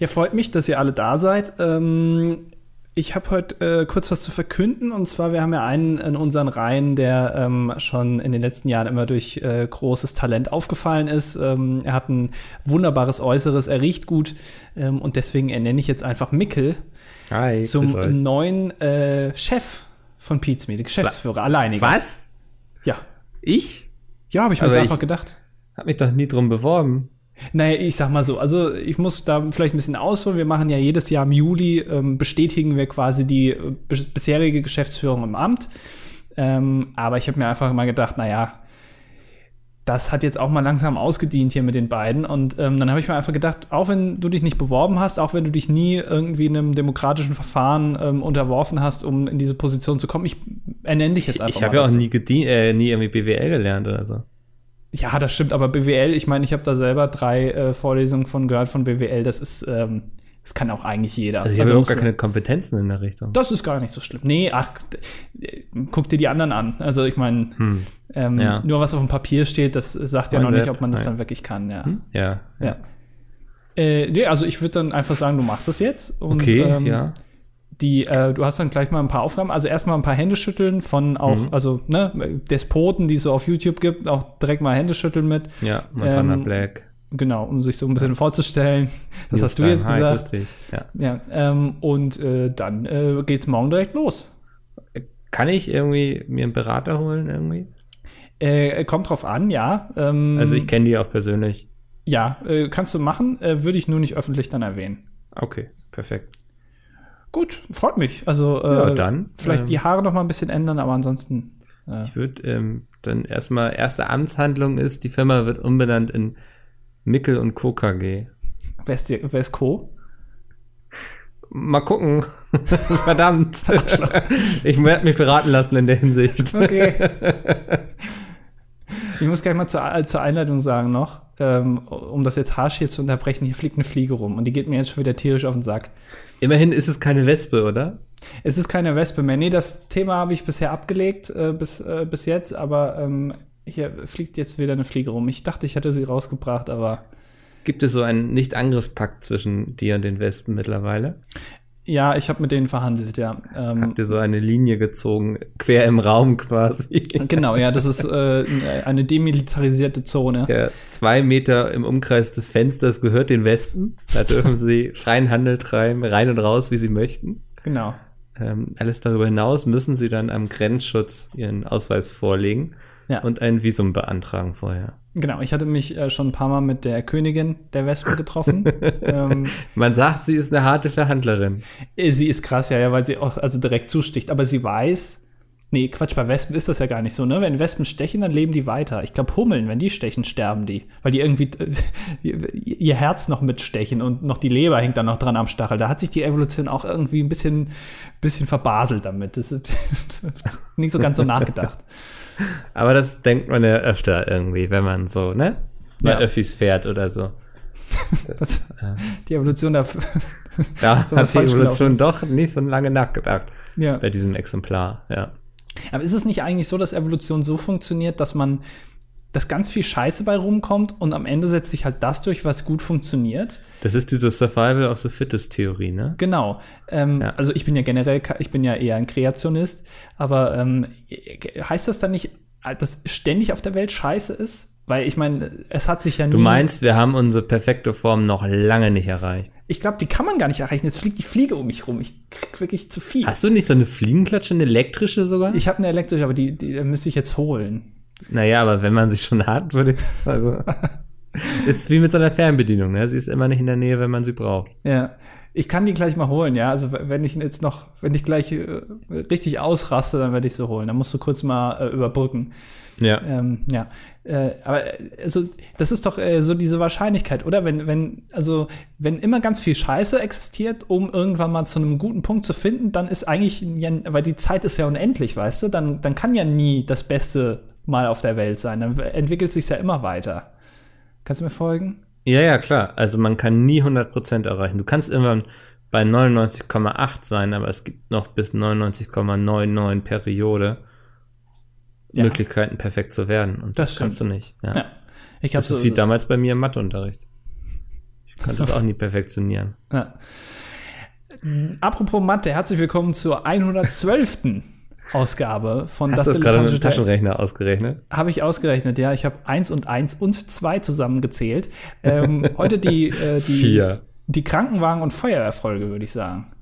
Ja, freut mich, dass ihr alle da seid. Ähm, ich habe heute äh, kurz was zu verkünden und zwar, wir haben ja einen in unseren Reihen, der ähm, schon in den letzten Jahren immer durch äh, großes Talent aufgefallen ist. Ähm, er hat ein wunderbares Äußeres, er riecht gut ähm, und deswegen ernenne ich jetzt einfach Mickel Hi, zum neuen äh, Chef von Pete's Media, Geschäftsführer, alleiniger. Was? Ja. Ich? Ja, habe ich mir Aber jetzt einfach gedacht. Hab mich doch nie drum beworben. Naja, ich sag mal so, also ich muss da vielleicht ein bisschen ausholen. Wir machen ja jedes Jahr im Juli, ähm, bestätigen wir quasi die äh, bis- bisherige Geschäftsführung im Amt. Ähm, aber ich habe mir einfach mal gedacht, naja, das hat jetzt auch mal langsam ausgedient hier mit den beiden. Und ähm, dann habe ich mir einfach gedacht, auch wenn du dich nicht beworben hast, auch wenn du dich nie irgendwie einem demokratischen Verfahren ähm, unterworfen hast, um in diese Position zu kommen, ich ernenne dich jetzt einfach Ich habe mal ja auch nie, äh, nie irgendwie BWL gelernt oder so. Ja, das stimmt, aber BWL, ich meine, ich habe da selber drei äh, Vorlesungen von gehört von BWL, das ist, ähm, das kann auch eigentlich jeder. Also ich habe überhaupt musst gar keine Kompetenzen in der Richtung. das ist gar nicht so schlimm. Nee, ach, guck dir die anderen an. Also ich meine, Hm. ähm, Ja. nur was auf dem Papier steht, das sagt ja noch nicht, ob man das nein. dann wirklich kann, ja. Ja. Ja. Äh, nee, also ich würde dann einfach sagen, du machst das jetzt. Und, Okay, ähm, ja. Die, äh, du hast dann gleich mal ein paar Aufgaben. Also erstmal ein paar Hände schütteln von auch, Mhm. also ne, Despoten, die es so auf YouTube gibt, auch direkt mal Hände schütteln mit. Ja, Montana ähm, Black. Genau, um sich so ein bisschen vorzustellen. Das hast du jetzt Hi, gesagt. dich. Ja. Ja, ähm, und äh, dann äh, geht's morgen direkt los. Kann ich irgendwie mir einen Berater holen irgendwie? Äh, kommt drauf an, ja. Ähm, Also ich kenne die auch persönlich. ja, äh, kannst du machen, äh, würde ich nur nicht öffentlich dann erwähnen. Okay, perfekt. Gut, freut mich. Also äh, Ja, dann, vielleicht ähm, die Haare noch mal ein bisschen ändern, aber ansonsten. Äh, Ich würde ähm, dann erstmal, erste Amtshandlung ist, die Firma wird umbenannt in Mickel und Co. KG. wer ist, die, wer ist Co? Mal gucken. Verdammt. ich werde mich beraten lassen in der Hinsicht. Okay. ich muss gleich mal zur, äh, zur Einleitung sagen noch, ähm, um das jetzt harsch hier zu unterbrechen, hier fliegt eine Fliege rum und die geht mir jetzt schon wieder tierisch auf den Sack. Immerhin ist es keine Wespe, oder? Es ist keine Wespe mehr. Nee, das Thema habe ich bisher abgelegt, äh, bis, äh, bis jetzt, aber ähm, hier fliegt jetzt wieder eine Fliege rum. Ich dachte, ich hätte sie rausgebracht, aber Gibt es so einen Nicht-Angriffspakt zwischen dir und den Wespen mittlerweile? Ja, ich habe mit denen verhandelt, ja. Ähm, Habt ihr so eine Linie gezogen, quer im Raum quasi? genau, ja, das ist äh, eine demilitarisierte Zone. Ja, zwei Meter im Umkreis des Fensters gehört den Wespen. Da dürfen sie freien Handel treiben, rein und raus, wie sie möchten. Genau. Ähm, alles darüber hinaus müssen sie dann am Grenzschutz ihren Ausweis vorlegen Ja. und ein Visum beantragen vorher. Genau, ich hatte mich äh, schon ein paar Mal mit der Königin der Wespen getroffen. ähm, Man sagt, sie ist eine harte Verhandlerin. äh, sie ist krass, ja, ja, weil sie auch also direkt zusticht. Aber sie weiß, nee, Quatsch, bei Wespen ist das ja gar nicht so, ne? Wenn Wespen stechen, dann leben die weiter. Ich glaube, Hummeln, wenn die stechen, sterben die. Weil die irgendwie ihr Herz noch mitstechen und noch die Leber hängt dann noch dran am Stachel. Da hat sich die Evolution auch irgendwie ein bisschen, bisschen verbaselt damit. Das ist nicht so ganz so nachgedacht. Aber das denkt man ja öfter irgendwie, wenn man so, ne? Bei Ja. Öffis fährt oder so. Das, äh, Die Evolution da. ja, So hat die Evolution doch nicht so lange nachgedacht ja. bei diesem Exemplar, ja. Aber ist es nicht eigentlich so, dass Evolution so funktioniert, dass man, dass ganz viel Scheiße bei rumkommt und am Ende setzt sich halt das durch, was gut funktioniert? Das ist diese Survival of the Fittest Theorie, ne? Genau. Ähm, Ja. Also ich bin ja generell, ich bin ja eher ein Kreationist, aber ähm, heißt das dann nicht, dass ständig auf der Welt Scheiße ist? Weil ich meine, es hat sich ja nie. Du meinst, wir haben unsere perfekte Form noch lange nicht erreicht. Ich glaube, die kann man gar nicht erreichen. Jetzt fliegt die Fliege um mich rum. Ich krieg wirklich zu viel. Hast du nicht so eine Fliegenklatsche, eine elektrische sogar? Ich habe eine elektrische, aber die, die müsste ich jetzt holen. Naja, aber wenn man sie schon hat, würde ich also ist wie mit so einer Fernbedienung, ne? Sie ist immer nicht in der Nähe, wenn man sie braucht. Ja. Ich kann die gleich mal holen, ja. Also wenn ich jetzt noch, wenn ich gleich äh, richtig ausraste, dann werde ich sie holen. Dann musst du kurz mal äh, überbrücken. Ja. Ähm, ja. Äh, aber also das ist doch äh, so diese Wahrscheinlichkeit, oder? Wenn, wenn, also wenn immer ganz viel Scheiße existiert, um irgendwann mal zu einem guten Punkt zu finden, dann ist eigentlich, ja, weil die Zeit ist ja unendlich, weißt du, dann, dann kann ja nie das Beste mal auf der Welt sein. Dann entwickelt sich ja immer weiter. Kannst du mir folgen? Ja, ja, klar. Also man kann nie 100% erreichen. Du kannst irgendwann bei 99,8 sein, aber es gibt noch bis 99,99 Periode Ja. Möglichkeiten, perfekt zu werden. Und Das das, kannst du nicht. Ja. Ja. Ich Das ist wie damals bei mir im Matheunterricht. Ich Kannst das auch nie perfektionieren. Ja. Apropos Mathe, herzlich willkommen zur 112. Ausgabe von Hast du das gerade mit dem Taschenrechner ausgerechnet? Habe ich ausgerechnet, ja. Ich habe 1 und 1 und 2 zusammengezählt. Ähm, heute die, äh, die, Vier. die Krankenwagen- und Feuerwehrfolge, würde ich sagen.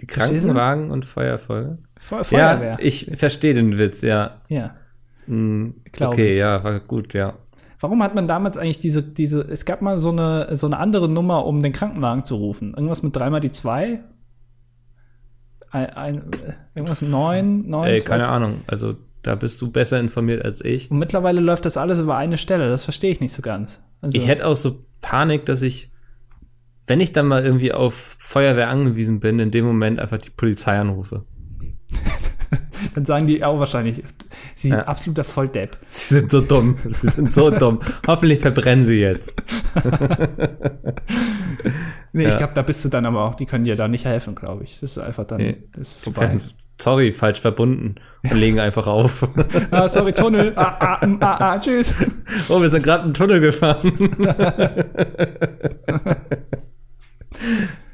Die Krankenwagen und Feuerfolge? Fe Feuerwehr. Ja, ich verstehe den Witz, ja. Ja. Hm, Glaub okay, ich. ja, war gut, ja. Warum hat man damals eigentlich diese, diese, es gab mal so eine, so eine andere Nummer, um den Krankenwagen zu rufen? Irgendwas mit dreimal die zwei? Ein, ein, irgendwas neun, neun, Ey, keine Ahnung. Also, da bist du besser informiert als ich. Und mittlerweile läuft das alles über eine Stelle. Das verstehe ich nicht so ganz. Also, Ich hätte auch so Panik, dass ich, wenn ich dann mal irgendwie auf Feuerwehr angewiesen bin, in dem Moment einfach die Polizei anrufe. dann sagen die auch wahrscheinlich, sie sind Ja. absoluter Volldepp. Sie sind so dumm. Sie sind so dumm. Hoffentlich verbrennen sie jetzt. Nee, ich Ja. glaube, da bist du dann aber auch, die können dir da nicht helfen, glaube ich. Das ist einfach dann, Nee. ist vorbei. Sorry, falsch verbunden. Und legen einfach auf. ah, sorry, Tunnel. Ah, ah, ah, ah, tschüss. Oh, wir sind gerade einen Tunnel gefahren.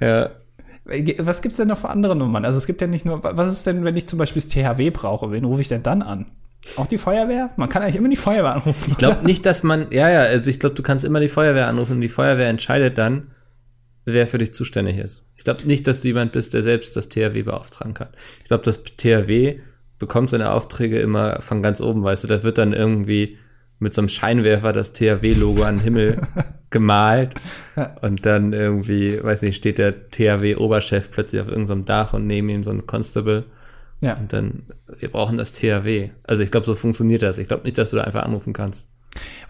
ja. Was gibt's denn noch für andere Nummern? Also es gibt ja nicht nur, was ist denn, wenn ich zum Beispiel das THW brauche? Wen rufe ich denn dann an? Auch die Feuerwehr? Man kann eigentlich immer die Feuerwehr anrufen. Ich glaube nicht, dass man, ja, ja, also ich glaube, du kannst immer die Feuerwehr anrufen und die Feuerwehr entscheidet dann, wer für dich zuständig ist. Ich glaube nicht, dass du jemand bist, der selbst das THW beauftragen kann. Ich glaube, das THW bekommt seine Aufträge immer von ganz oben, weißt du, da wird dann irgendwie mit so einem Scheinwerfer das THW-Logo an den Himmel gemalt und dann irgendwie, weiß nicht, steht der THW-Oberchef plötzlich auf irgendeinem Dach und neben ihm so ein Constable Ja. und dann, wir brauchen das THW. Also ich glaube, so funktioniert das. Ich glaube nicht, dass du da einfach anrufen kannst.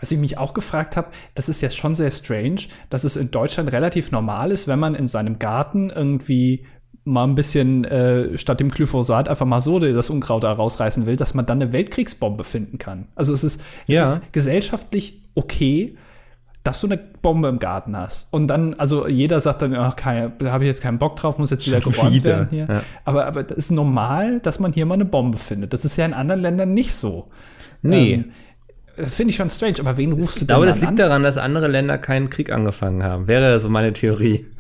Was ich mich auch gefragt habe, das ist ja schon sehr strange, dass es in Deutschland relativ normal ist, wenn man in seinem Garten irgendwie mal ein bisschen äh, statt dem Glyphosat einfach mal so das Unkraut da rausreißen will, dass man dann eine Weltkriegsbombe finden kann. Also es ist, es Ja. ist gesellschaftlich okay, dass du eine Bombe im Garten hast. Und dann, also jeder sagt dann, ach, da habe ich jetzt keinen Bock drauf, muss jetzt wieder geräumt wieder, werden hier. ja. Aber, aber das ist normal, dass man hier mal eine Bombe findet. Das ist ja in anderen Ländern nicht so. Nee. Ähm, Finde ich schon strange, aber wen rufst du Ich glaube, das liegt an? daran, dass andere Länder keinen Krieg angefangen haben. Wäre so meine Theorie.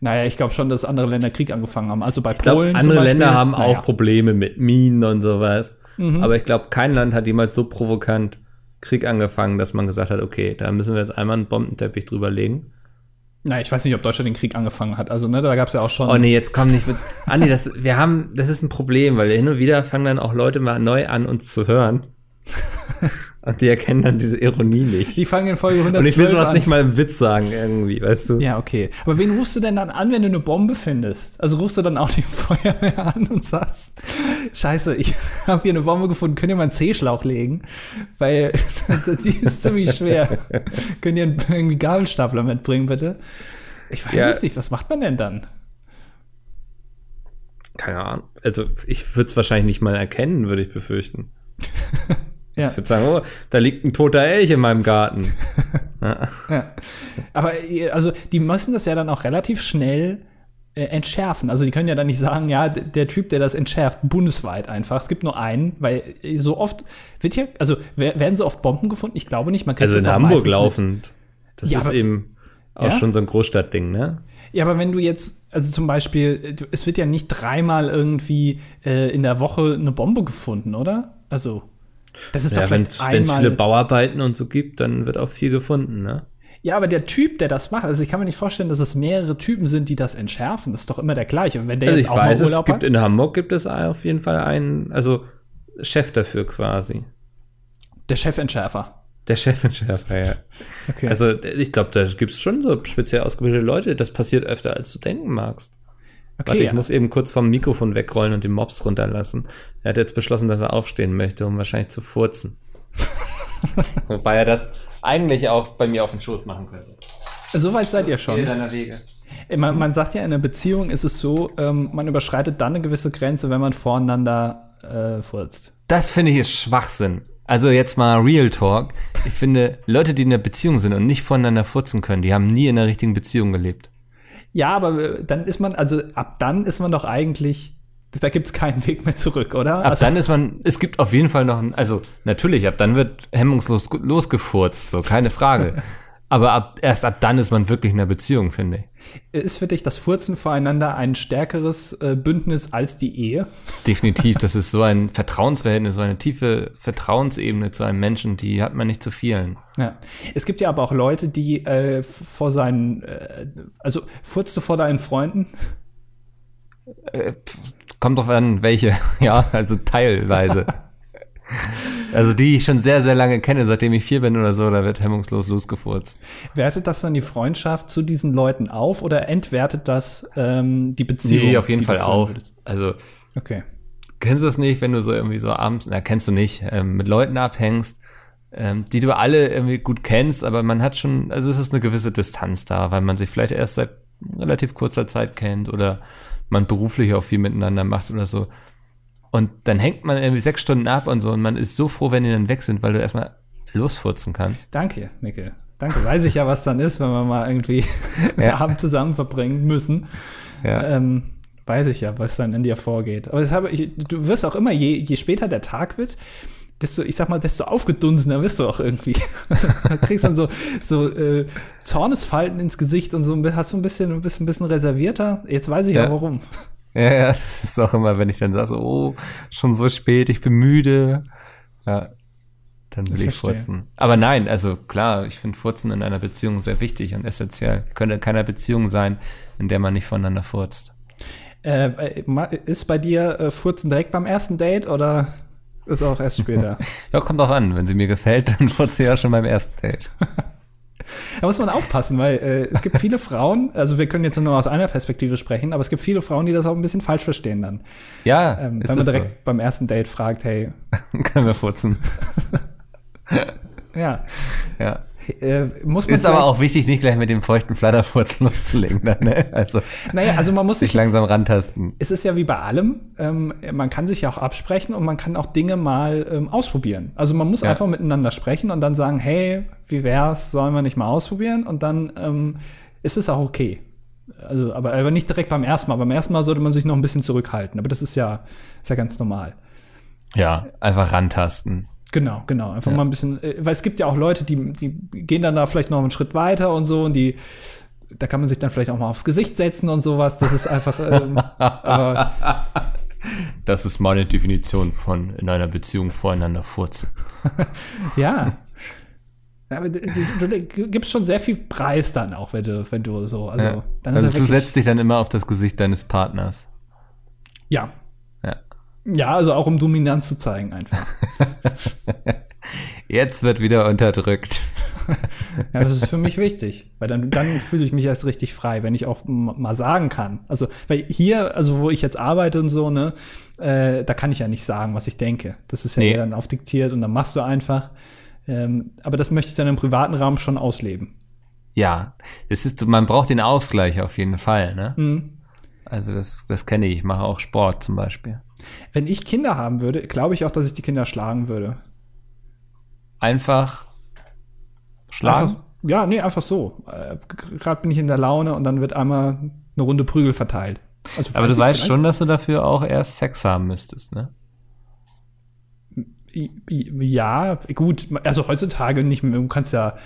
Naja, ich glaube schon, dass andere Länder Krieg angefangen haben. Also bei Ich Polen. andere zum Beispiel, Länder haben naja. auch Probleme mit Minen und sowas. Mhm. Aber ich glaube, kein Land hat jemals so provokant Krieg angefangen, dass man gesagt hat, okay, da müssen wir jetzt einmal einen Bombenteppich drüber legen. Na, ich weiß nicht, ob Deutschland den Krieg angefangen hat. Also, ne, da gab es ja auch schon. Oh nee, jetzt komm nicht mit. Andi, das, wir haben, das ist ein Problem, weil hin und wieder fangen dann auch Leute mal neu an, uns zu hören. und die erkennen dann diese Ironie nicht. Die fangen in Folge 112 Und ich will sowas an. nicht mal im Witz sagen, irgendwie, weißt du? Ja, okay. Aber wen rufst du denn dann an, wenn du eine Bombe findest? Also rufst du dann auch die Feuerwehr an und sagst, scheiße, ich habe hier eine Bombe gefunden, könnt ihr mal einen C-Schlauch legen? Weil die ist ziemlich schwer. könnt ihr einen irgendwie Gabelstapler mitbringen, bitte? Ich weiß Ja. es nicht, was macht man denn dann? Keine Ahnung. Also, ich würde es wahrscheinlich nicht mal erkennen, würde ich befürchten. Ja. Ich würde sagen, oh, da liegt ein toter Elch in meinem Garten. ja. Ja. Aber äh, also die müssen das ja dann auch relativ schnell äh, entschärfen. Also die können ja dann nicht sagen, ja, der Typ, der das entschärft, bundesweit einfach. Es gibt nur einen, weil äh, so oft wird ja, also wer- werden so oft Bomben gefunden? Ich glaube nicht. Man kriegt Also in Hamburg laufend. Das Ja, ist aber- eben auch schon so ein Großstadtding, ne? Ja, aber wenn du jetzt, also zum Beispiel, äh, es wird ja nicht dreimal irgendwie äh, in der Woche eine Bombe gefunden, oder? Also das ist doch Ja, wenn vielleicht es einmal. viele Bauarbeiten und so gibt, dann wird auch viel gefunden, ne? Ja, aber der Typ, der das macht, also ich kann mir nicht vorstellen, dass es mehrere Typen sind, die das entschärfen. Das ist doch immer der gleiche. Und wenn der Also jetzt ich auch weiß, mal es Urlaub gibt hat, in Hamburg gibt es auf jeden Fall einen, also Chef dafür quasi. der Chefentschärfer. Der Chefentschärfer, ja. Okay. Also ich glaube, da gibt es schon so speziell ausgebildete Leute. Das passiert öfter, als du denken magst. Okay, Warte, ich ja. muss eben kurz vom Mikrofon wegrollen und den Mops runterlassen. Er hat jetzt beschlossen, dass er aufstehen möchte, um wahrscheinlich zu furzen. Wobei er das eigentlich auch bei mir auf den Schoß machen könnte. So weit seid ihr schon. Man, man sagt ja, in einer Beziehung ist es so, ähm, man überschreitet dann eine gewisse Grenze, wenn man voreinander äh, furzt. Das finde ich ist Schwachsinn. Also jetzt mal Real Talk. Ich finde, Leute, die in einer Beziehung sind und nicht voneinander furzen können, die haben nie in einer richtigen Beziehung gelebt. Ja, aber äh, dann ist man, also ab dann ist man doch eigentlich, da gibt es keinen Weg mehr zurück, oder? Ab also, dann ist man, es gibt auf jeden Fall noch, ein, also natürlich, ab dann wird hemmungslos losgefurzt, so keine Frage. Aber ab, erst ab dann ist man wirklich in einer Beziehung, finde ich. Ist für dich das Furzen voreinander ein stärkeres äh, Bündnis als die Ehe? Definitiv, das ist so ein Vertrauensverhältnis, so eine tiefe Vertrauensebene zu einem Menschen, die hat man nicht zu vielen. Ja. Es gibt ja aber auch Leute, die äh, vor seinen, äh, also furzt du vor deinen Freunden? Äh, kommt drauf an, welche, ja, also teilweise. Also die ich schon sehr, sehr lange kenne, seitdem ich vier bin oder so, da wird hemmungslos losgefurzt. Wertet das dann die Freundschaft zu diesen Leuten auf oder entwertet das ähm, die Beziehung? Nee, auf jeden Fall auf. würdest? Also Okay. kennst du das nicht, wenn du so irgendwie so abends, na kennst du nicht, ähm, mit Leuten abhängst, ähm, die du alle irgendwie gut kennst, aber man hat schon, also es ist eine gewisse Distanz da, weil man sich vielleicht erst seit relativ kurzer Zeit kennt oder man beruflich auch viel miteinander macht oder so. Und dann hängt man irgendwie sechs Stunden ab und so und man ist so froh, wenn die dann weg sind, weil du erstmal losfurzen kannst. Danke, Mikkel. Danke. Weiß ich ja, was dann ist, wenn wir mal irgendwie Ja. Abend zusammen verbringen müssen. Ja. Ähm, weiß ich ja, was dann in dir vorgeht. Aber das habe ich, du wirst auch immer, je, je später der Tag wird, desto, ich sag mal, desto aufgedunsener wirst du auch irgendwie. Also, du kriegst dann so, so äh, Zornesfalten ins Gesicht und so, hast du ein bisschen, ein bisschen, ein bisschen reservierter. Jetzt weiß ich Ja. warum. Ja, ja, das ist auch immer, wenn ich dann sage, so, oh, schon so spät, ich bin müde. Ja, dann will Ich ich, furzen. Aber nein, also klar, ich finde Furzen in einer Beziehung sehr wichtig und essentiell. Könnte keiner Beziehung sein, in der man nicht voneinander furzt. Äh, ist bei dir äh, Furzen direkt beim ersten Date oder ist auch erst später? Ja, kommt drauf an. Wenn sie mir gefällt, dann furze ich ja schon beim ersten Date. Da muss man aufpassen, weil äh, es gibt viele Frauen, also wir können jetzt nur aus einer Perspektive sprechen, aber es gibt viele Frauen, die das auch ein bisschen falsch verstehen dann. Ja, Ähm, wenn man direkt beim ersten Date fragt, hey, so. Können wir furzen. ja, Ja. Äh, muss man Ist aber auch wichtig, nicht gleich mit dem feuchten Flatterfurz loszulegen. Dann, ne? Also Naja, also man muss sich sich, langsam rantasten. es ist ja wie bei allem, ähm, man kann sich ja auch absprechen und man kann auch Dinge mal ähm, ausprobieren. Also man muss Ja. einfach miteinander sprechen und dann sagen, hey, wie wär's, sollen wir nicht mal ausprobieren? Und dann ähm, ist es auch okay. Also, aber, aber nicht direkt beim ersten Mal. Beim ersten Mal sollte man sich noch ein bisschen zurückhalten. Aber das ist ja, ist ja ganz normal. Ja, einfach rantasten. Genau, genau. Einfach Ja. mal ein bisschen, äh, weil es gibt ja auch Leute, die, die gehen dann da vielleicht noch einen Schritt weiter und so und die, da kann man sich dann vielleicht auch mal aufs Gesicht setzen und sowas. Das ist einfach, ähm, Das ist meine Definition von in einer Beziehung voreinander furzen. ja. Aber du, du, du gibst schon sehr viel Preis dann auch, wenn du, wenn du so, also, Ja. dann Also du setzt dich dann immer auf das Gesicht deines Partners. ja. Ja. Also auch um Dominanz zu zeigen einfach. Jetzt wird wieder unterdrückt. Ja, das ist für mich wichtig, weil dann, dann fühle ich mich erst richtig frei, wenn ich auch mal sagen kann. Also, weil hier, also wo ich jetzt arbeite und so, ne, äh, da kann ich ja nicht sagen, was ich denke. Das ist ja Nee. dann aufdiktiert und dann machst du einfach. Ähm, aber das möchte ich dann im privaten Rahmen schon ausleben. Ja, es ist, man braucht den Ausgleich auf jeden Fall, ne? Mhm. Also das, das kenne ich. Ich mache auch Sport zum Beispiel. Wenn ich Kinder haben würde, glaube ich auch, dass ich die Kinder schlagen würde. Einfach schlagen. Einfach, ja, nee, einfach so. Äh, Gerade bin ich in der Laune und dann wird einmal eine Runde Prügel verteilt. Also, Aber du weißt schon, dass du dafür auch erst Sex haben müsstest, ne? Ja, gut, also heutzutage nicht mehr. Du kannst ja,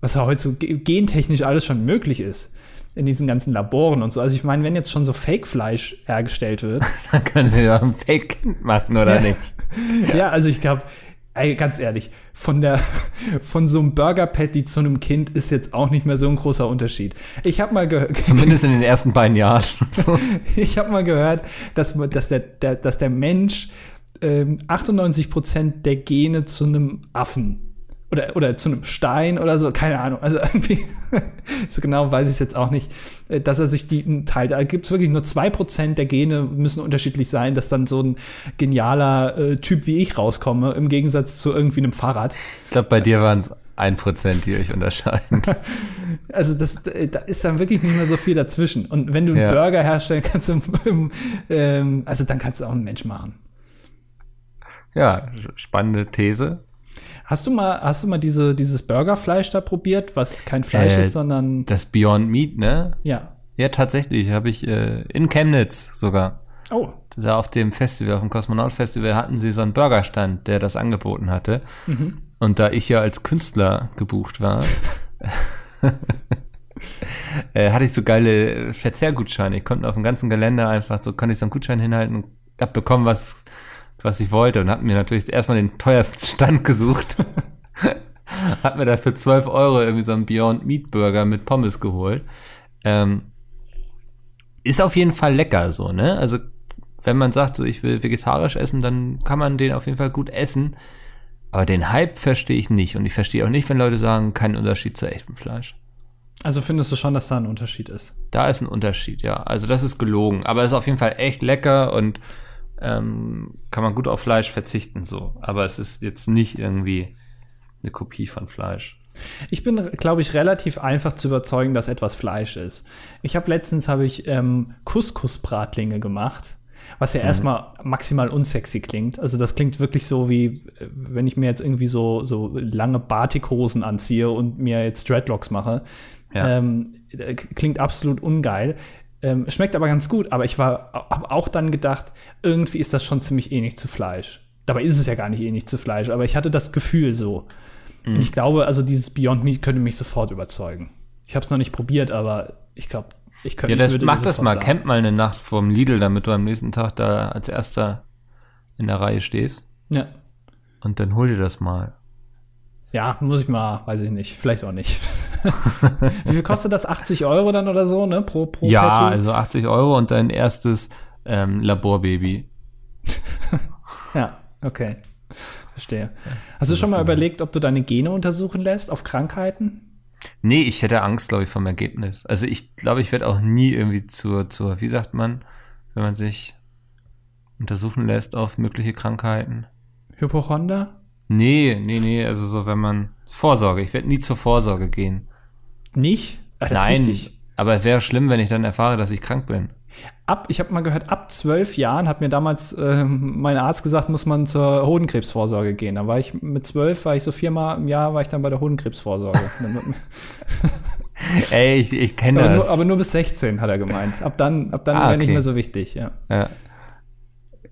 was ja heute so ge- gentechnisch alles schon möglich ist, in diesen ganzen Laboren und so. Also ich meine, wenn jetzt schon so Fake-Fleisch hergestellt wird, Dann können wir ja ein Fake machen, oder Ja. nicht? ja. also ich glaube, ganz ehrlich, von der, von so einem Burger-Patty zu einem Kind ist jetzt auch nicht mehr so ein großer Unterschied. Ich habe mal gehört, Zumindest in den ersten beiden Jahren. Ich habe mal gehört, dass, dass, der, der, dass der Mensch ähm, 98% der Gene zu einem Affen oder, oder zu einem Stein oder so, keine Ahnung. Also irgendwie, so genau weiß ich es jetzt auch nicht, äh, dass er sich die teilt. Da gibt es wirklich nur 2% der Gene müssen unterschiedlich sein, dass dann so ein genialer äh, Typ wie ich rauskomme, im Gegensatz zu irgendwie einem Fahrrad. Ich glaube, bei dir waren es ein Prozent, die euch unterscheiden. Also das, äh, da ist dann wirklich nicht mehr so viel dazwischen. Und wenn du einen Ja. Burger herstellen kannst, im, im, ähm, also dann kannst du auch einen Mensch machen. Ja, spannende These. Hast du mal, hast du mal diese, dieses Burgerfleisch da probiert, was kein Fleisch Äh, ist, sondern Das Beyond Meat, ne? ja. Ja, tatsächlich. Habe ich äh, in Chemnitz sogar. Oh, Da auf dem Festival, auf dem Kosmonaut Festival hatten sie so einen Burgerstand, der das angeboten hatte. Und da ich ja als Künstler gebucht war, äh, hatte ich so geile Verzehrgutscheine. Ich konnte auf dem ganzen Gelände einfach so, konnte ich so einen Gutschein hinhalten und hab bekommen, was, was ich wollte und hab mir natürlich erstmal den teuersten Stand gesucht. hab mir da für 12 Euro irgendwie so einen Beyond Meat Burger mit Pommes geholt. Ähm, ist auf jeden Fall lecker so, ne? Also wenn man sagt, so ich will vegetarisch essen, dann kann man den auf jeden Fall gut essen. Aber den Hype verstehe ich nicht. Und ich verstehe auch nicht, wenn Leute sagen, kein Unterschied zu echtem Fleisch. Also findest du schon, dass da ein Unterschied ist? Da ist ein Unterschied, ja. Also das ist gelogen. Aber es ist auf jeden Fall echt lecker und ähm, kann man gut auf Fleisch verzichten so. Aber es ist jetzt nicht irgendwie eine Kopie von Fleisch. Ich bin, glaube ich, relativ einfach zu überzeugen, dass etwas Fleisch ist. Ich habe letztens habe ich ähm, Couscous-Bratlinge gemacht was ja mhm. erstmal maximal unsexy klingt. Also das klingt wirklich so wie, wenn ich mir jetzt irgendwie so, so lange Batikhosen anziehe und mir jetzt Dreadlocks mache. Ja. Ähm, äh, klingt absolut ungeil. Ähm, schmeckt aber ganz gut, aber ich war, habe auch dann gedacht, irgendwie ist das schon ziemlich ähnlich zu Fleisch. Dabei ist es ja gar nicht ähnlich zu Fleisch, aber ich hatte das Gefühl so. Mhm. Ich glaube, also dieses Beyond Meat könnte mich sofort überzeugen. Ich habe es noch nicht probiert, aber ich glaube, ich könnte Ja, das, mach das mal. Sagen. Camp mal eine Nacht vorm Lidl, damit du am nächsten Tag da als erster in der Reihe stehst. Ja. Und dann hol dir das mal. Ja, muss ich mal, weiß ich nicht, vielleicht auch nicht. Wie viel kostet das? 80 Euro dann oder so, ne? Pro, pro Ja, Patty? also 80 Euro und dein erstes ähm, Laborbaby. ja, okay. Verstehe. Hast du schon mal überlegt, ob du deine Gene untersuchen lässt auf Krankheiten? Nee, ich hätte Angst, glaube ich, vom Ergebnis. Also ich glaube, ich werde auch nie irgendwie zur, zur, wie sagt man, wenn man sich untersuchen lässt auf mögliche Krankheiten. Hypochonder? Nee, nee, nee, also so, wenn man Vorsorge, ich werde nie zur Vorsorge gehen. Nicht? Ach, Nein, aber es wäre schlimm, wenn ich dann erfahre, dass ich krank bin ab, ich habe mal gehört, ab zwölf Jahren hat mir damals äh, mein Arzt gesagt, muss man zur Hodenkrebsvorsorge gehen. Da war ich mit zwölf, war ich so viermal im Jahr, war ich dann bei der Hodenkrebsvorsorge. Ey, ich, ich kenne das. Nur, aber nur bis 16 hat er gemeint. Ab dann, ab dann ah, wäre okay. nicht mehr so wichtig, ja. ja.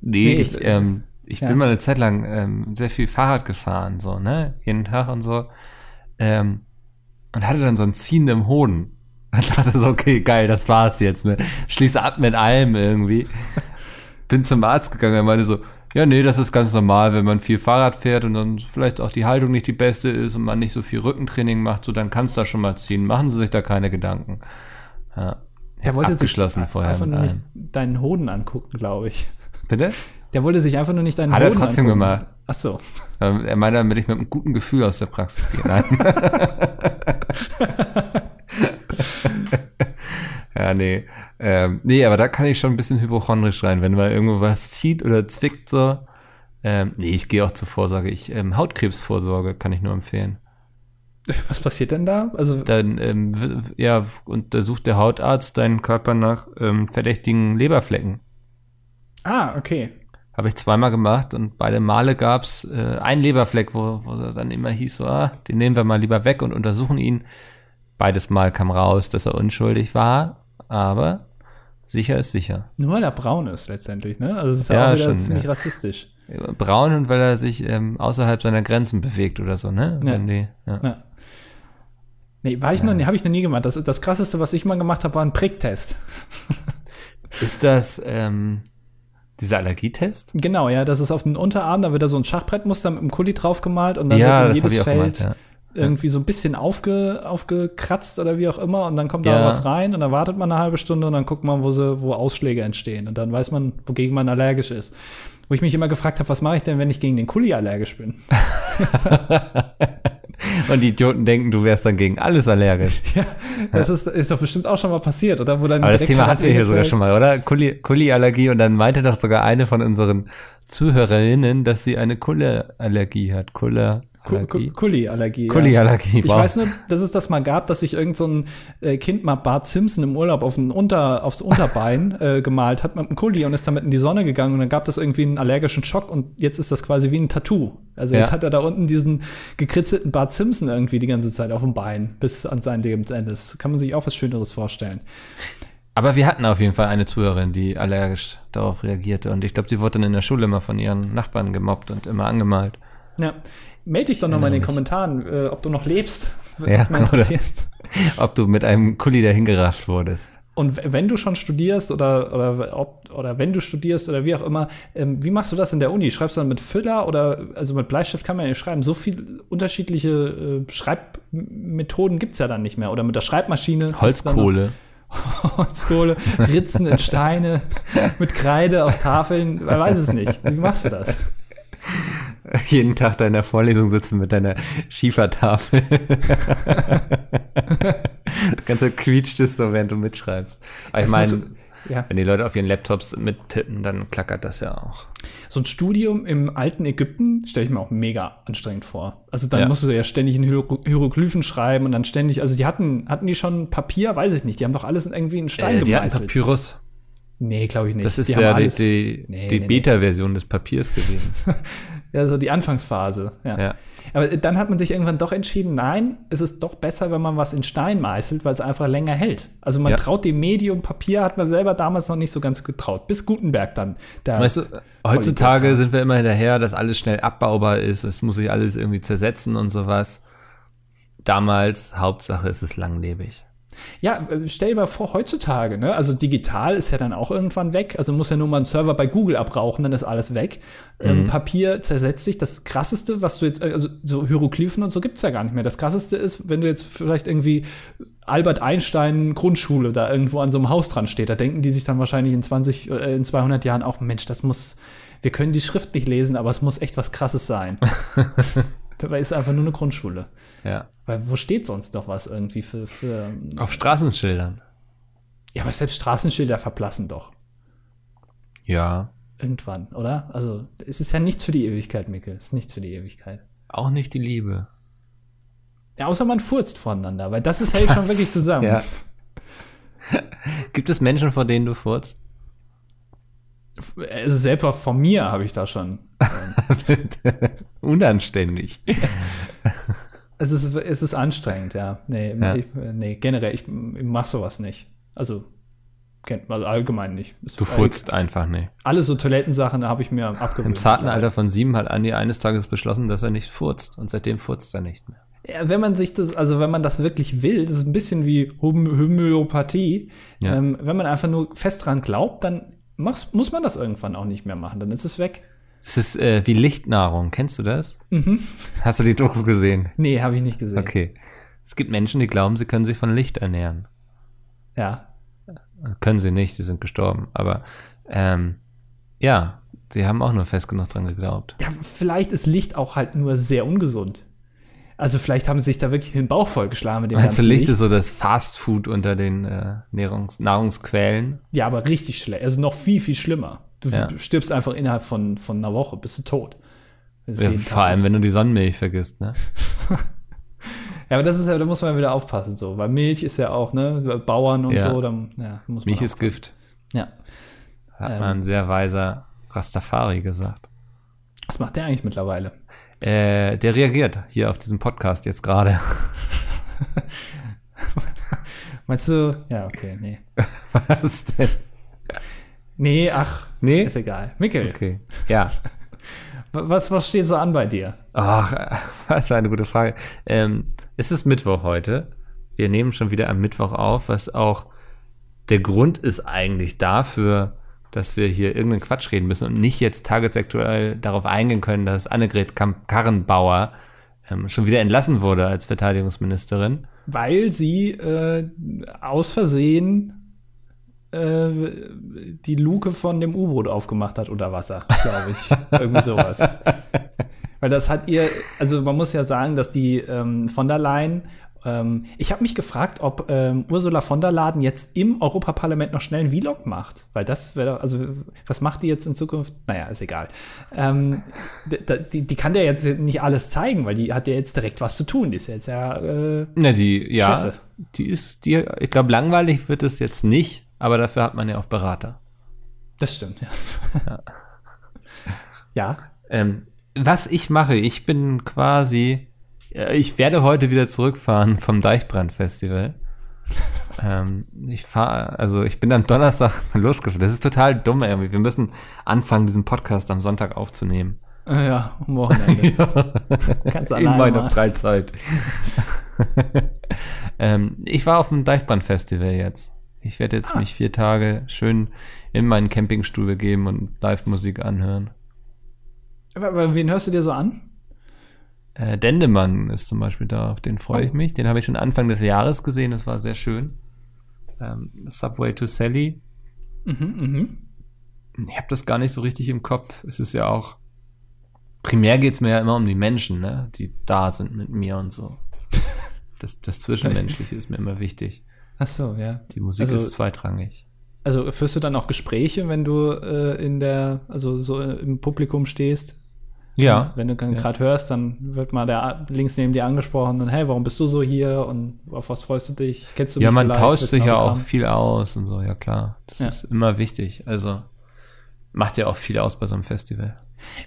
Nee, nee ich, ähm, ich ja. bin mal eine Zeit lang ähm, sehr viel Fahrrad gefahren, so, ne? Jeden Tag und so. Ähm, und hatte dann so ein Ziehen im Hoden. Und dachte so, okay, geil, das war's jetzt, ne? Schließe ab mit allem irgendwie. Bin zum Arzt gegangen, er meinte so, ja, nee, das ist ganz normal, wenn man viel Fahrrad fährt und dann vielleicht auch die Haltung nicht die beste ist und man nicht so viel Rückentraining macht, so dann kannst du das schon mal ziehen. Machen Sie sich da keine Gedanken. Ja. Der wollte abgeschlossen sich vorher einfach nur nicht deinen Hoden angucken, glaube ich. Bitte? Der wollte sich einfach nur nicht deinen Hat Hoden Hat er trotzdem angucken. gemacht. Ach so. Ähm, er meinte, damit ich mit einem guten Gefühl aus der Praxis gehe. Nein. ja, nee. Ähm, nee, aber da kann ich schon ein bisschen hypochondrisch rein, wenn mal irgendwo was zieht oder zwickt so. Ähm, nee, ich gehe auch zur Vorsorge. Ich, ähm, Hautkrebsvorsorge kann ich nur empfehlen. Was passiert denn da? Also dann ähm, ja untersucht der Hautarzt deinen Körper nach ähm, verdächtigen Leberflecken. Ah, okay. Habe ich zweimal gemacht und beide Male gab's äh, einen Leberfleck, wo, wo dann immer hieß, so, ah, den nehmen wir mal lieber weg und untersuchen ihn. Beides Mal kam raus, dass er unschuldig war, aber sicher ist sicher. Nur weil er braun ist letztendlich, ne? Also es ist ja, auch wieder schon, ziemlich ja. rassistisch. Braun und weil er sich ähm, außerhalb seiner Grenzen bewegt oder so, ne? Ja. Die, ja. ja. Nee, war ich noch, nee, habe ich noch nie gemacht. Das, das krasseste, was ich mal gemacht habe, war ein Pricktest. ist das ähm, dieser Allergietest? Genau, ja. Das ist auf den Unterarm, da wird da so ein Schachbrettmuster mit einem Kuli draufgemalt und dann ja, wird in jedes Feld gemacht, ja irgendwie so ein bisschen aufge, aufgekratzt oder wie auch immer und dann kommt da was rein und dann wartet man eine halbe Stunde und dann guckt man, wo, sie, wo Ausschläge entstehen und dann weiß man, wogegen man allergisch ist. Wo ich mich immer gefragt habe, was mache ich denn, wenn ich gegen den Kuli allergisch bin? und die Idioten denken, du wärst dann gegen alles allergisch. ja, das ist, ist doch bestimmt auch schon mal passiert, oder? Wo dann Aber das Thema hatten wir hier sogar schon mal, oder? Kuli-Allergie und dann meinte doch sogar eine von unseren Zuhörerinnen, dass sie eine Kulle-Allergie hat. Kulle Kuli-Allergie. Kuli-Allergie. Ja. Ich wow. weiß nur, dass es das mal gab, dass sich irgend so ein äh, Kind mal Bart Simpson im Urlaub auf ein Unter, aufs Unterbein äh, gemalt hat mit einem Kuli und ist damit in die Sonne gegangen und dann gab das irgendwie einen allergischen Schock und jetzt ist das quasi wie ein Tattoo. Also jetzt ja. hat er da unten diesen gekritzelten Bart Simpson irgendwie die ganze Zeit auf dem Bein bis an sein Lebensende. Das kann man sich auch was Schöneres vorstellen. Aber wir hatten auf jeden Fall eine Zuhörerin, die allergisch darauf reagierte. Und ich glaube, sie wurde dann in der Schule immer von ihren Nachbarn gemobbt und immer angemalt. Ja, melde dich doch nochmal in den Kommentaren, äh, ob du noch lebst. Ja, interessieren. Ob du mit einem Kuli dahin gerafft wurdest. Und wenn du schon studierst oder, oder, ob, oder wenn du studierst oder wie auch immer, ähm, wie machst du das in der Uni? Schreibst du dann mit Füller oder, also mit Bleistift kann man ja nicht schreiben. So viele unterschiedliche äh, Schreibmethoden gibt's ja dann nicht mehr. Oder mit der Schreibmaschine. Holzkohle. Holzkohle, Ritzen in Steine, mit Kreide auf Tafeln. Man weiß es nicht. Wie machst du das? Jeden Tag da in der Vorlesung sitzen mit deiner Schiefertafel. das Ganze quietscht es so, während du mitschreibst. Aber ich meine, ja. wenn die Leute auf ihren Laptops mittippen, dann klackert das ja auch. So ein Studium im alten Ägypten stelle ich mir auch mega anstrengend vor. Also dann Ja. musst du ja ständig in Hiero- Hieroglyphen schreiben und dann ständig, also die hatten, hatten die schon Papier? Weiß ich nicht. Die haben doch alles irgendwie in Stein Äh, die hatten gemeißelt. Papyrus. Nee, glaube ich nicht. Das ist die ja die, alles- die, Nee, die nee, nee. Beta-Version des Papiers gewesen. Ja, so die Anfangsphase. Ja. Ja. Aber dann hat man sich irgendwann doch entschieden, nein, es ist doch besser, wenn man was in Stein meißelt, weil es einfach länger hält. Also man Ja. traut dem Medium Papier, hat man selber damals noch nicht so ganz getraut. Bis Gutenberg dann. Weißt du, heutzutage sind wir immer hinterher, dass alles schnell abbaubar ist. Es muss sich alles irgendwie zersetzen und sowas. Damals, Hauptsache, ist es langlebig. Ja, äh, stell dir mal vor, heutzutage, ne? Also digital ist ja dann auch irgendwann weg. Also muss ja nur mal einen Server bei Google abrauchen, dann ist alles weg. Ähm, Papier zersetzt sich. Das krasseste, was du jetzt, äh, also so Hieroglyphen und so gibt's ja gar nicht mehr. Das krasseste ist, wenn du jetzt vielleicht irgendwie Albert Einstein Grundschule da irgendwo an so einem Haus dran steht, da denken die sich dann wahrscheinlich in 20, äh, in 200 Jahren auch, Mensch, das muss, wir können die Schrift nicht lesen, aber es muss echt was krasses sein. Dabei ist einfach nur eine Grundschule. Ja. Weil wo steht sonst noch was irgendwie für, für Auf Straßenschildern. ja, aber selbst Straßenschilder verblassen doch. Ja. Irgendwann, oder? Also, es ist ja nichts für die Ewigkeit, Mikkel. Es ist nichts für die Ewigkeit. Auch nicht die Liebe. Ja, außer man furzt voneinander, weil das ist hält schon Das- wirklich zusammen. ja. Gibt es Menschen, vor denen du furzt? Also selber von mir habe ich da schon. Unanständig. Es ist, es ist anstrengend, ja. Nee, Ja. Ich, nee generell, ich, ich mach sowas nicht. Also, kennt also allgemein nicht. Ist Du furzt einfach nicht. Alle so Toilettensachen habe ich mir abgewöhnt. Im zarten Alter von sieben hat Andi eines Tages beschlossen, dass er nicht furzt. Und seitdem furzt er nicht mehr. Ja, wenn man sich das, also wenn man das wirklich will, das ist ein bisschen wie Homö- Homöopathie. Ja. Ähm, wenn man einfach nur fest dran glaubt, dann muss man das irgendwann auch nicht mehr machen. Dann ist es weg. Das ist äh, wie Lichtnahrung. Kennst du das? Hast du die Doku gesehen? Nee, habe ich nicht gesehen. Okay. Es gibt Menschen, die glauben, sie können sich von Licht ernähren. Ja. Können sie nicht, sie sind gestorben. Aber ähm, ja, sie haben auch nur fest genug dran geglaubt. Ja, vielleicht ist Licht auch halt nur sehr ungesund. Also vielleicht haben sie sich da wirklich den Bauch vollgeschlagen mit dem Meinst du, ganzen Licht ist so das Fast Food unter den äh, Nahrungs Nahrungsquellen? Ja, aber richtig schlecht. Also noch viel, viel schlimmer. Du, Ja. du stirbst einfach innerhalb von, von einer Woche, bist du tot. Ja, vor allem, ist. wenn du die Sonnenmilch vergisst, ne? Ja, aber das ist ja, da muss man wieder aufpassen, so. Weil Milch ist ja auch, ne, Bauern und Ja. so, dann, ja, muss man Milch ist Gift, Ja. hat Ähm. mal ein sehr weiser Rastafari gesagt. Was macht der eigentlich mittlerweile? Äh, der reagiert hier auf diesem Podcast jetzt gerade. Meinst du? Ja, okay, nee. Was denn? Nee, ach, Nee? ist egal. Mikkel, Okay. Ja. was, was steht so an bei dir? Ach, das war eine gute Frage. Ähm, es ist Mittwoch heute. Wir nehmen schon wieder am Mittwoch auf, was auch der Grund ist eigentlich dafür, dass wir hier irgendeinen Quatsch reden müssen und nicht jetzt tagesaktuell darauf eingehen können, dass Annegret Karrenbauer ähm, schon wieder entlassen wurde als Verteidigungsministerin. Weil sie äh, aus Versehen äh, die Luke von dem U-Boot aufgemacht hat unter Wasser, glaube ich. Irgendwie sowas. Weil das hat ihr, also man muss ja sagen, dass die ähm, von der Leyen, ähm, ich habe mich gefragt, ob ähm, Ursula von der Leyen jetzt im Europaparlament noch schnell einen Vlog macht. Weil das wäre, also was macht die jetzt in Zukunft? Naja, ist egal. Ähm, die, die kann ja jetzt nicht alles zeigen, weil die hat ja jetzt direkt was zu tun. Die ist ja jetzt ja äh, Na, die, ja, Cheffe. die ist, die, ich glaube, langweilig wird es jetzt nicht, aber dafür hat man ja auch Berater. Das stimmt, ja. Ja. Ähm, was ich mache, ich bin quasi, äh, ich werde heute wieder zurückfahren vom Deichbrand-Festival. ähm, ich fahre, also ich bin am Donnerstag losgefahren. Das ist total dumm irgendwie. Wir müssen anfangen, diesen Podcast am Sonntag aufzunehmen. Äh, Ja, am Wochenende. Ganz In alleine meiner mal. Freizeit. ähm, ich war auf dem Deichbrand-Festival jetzt. Ich werde jetzt ah. mich vier Tage schön in meinen Campingstuhl begeben und Live-Musik anhören. Aber wen hörst du dir so an? Äh, Dendemann ist zum Beispiel da, auf den freue ich oh. mich. Den habe ich schon Anfang des Jahres gesehen, das war sehr schön. Ähm, Subway to Sally. Mhm, mh. Ich habe das gar nicht so richtig im Kopf. Es ist ja auch. Primär geht es mir ja immer um die Menschen, ne? die da sind mit mir und so. Das, das Zwischenmenschliche ist mir immer wichtig. Ach so, ja. Die Musik also, ist zweitrangig. Also führst du dann auch Gespräche, wenn du äh, in der, also so im Publikum stehst? Ja. Und wenn du ja. gerade hörst, dann wird mal der links neben dir angesprochen und hey, warum bist du so hier und auf was freust du dich? Kennst du mich Ja, man tauscht sich ja auch viel aus und so, ja klar. Das ja. ist immer wichtig. Also macht ja auch viel aus bei so einem Festival.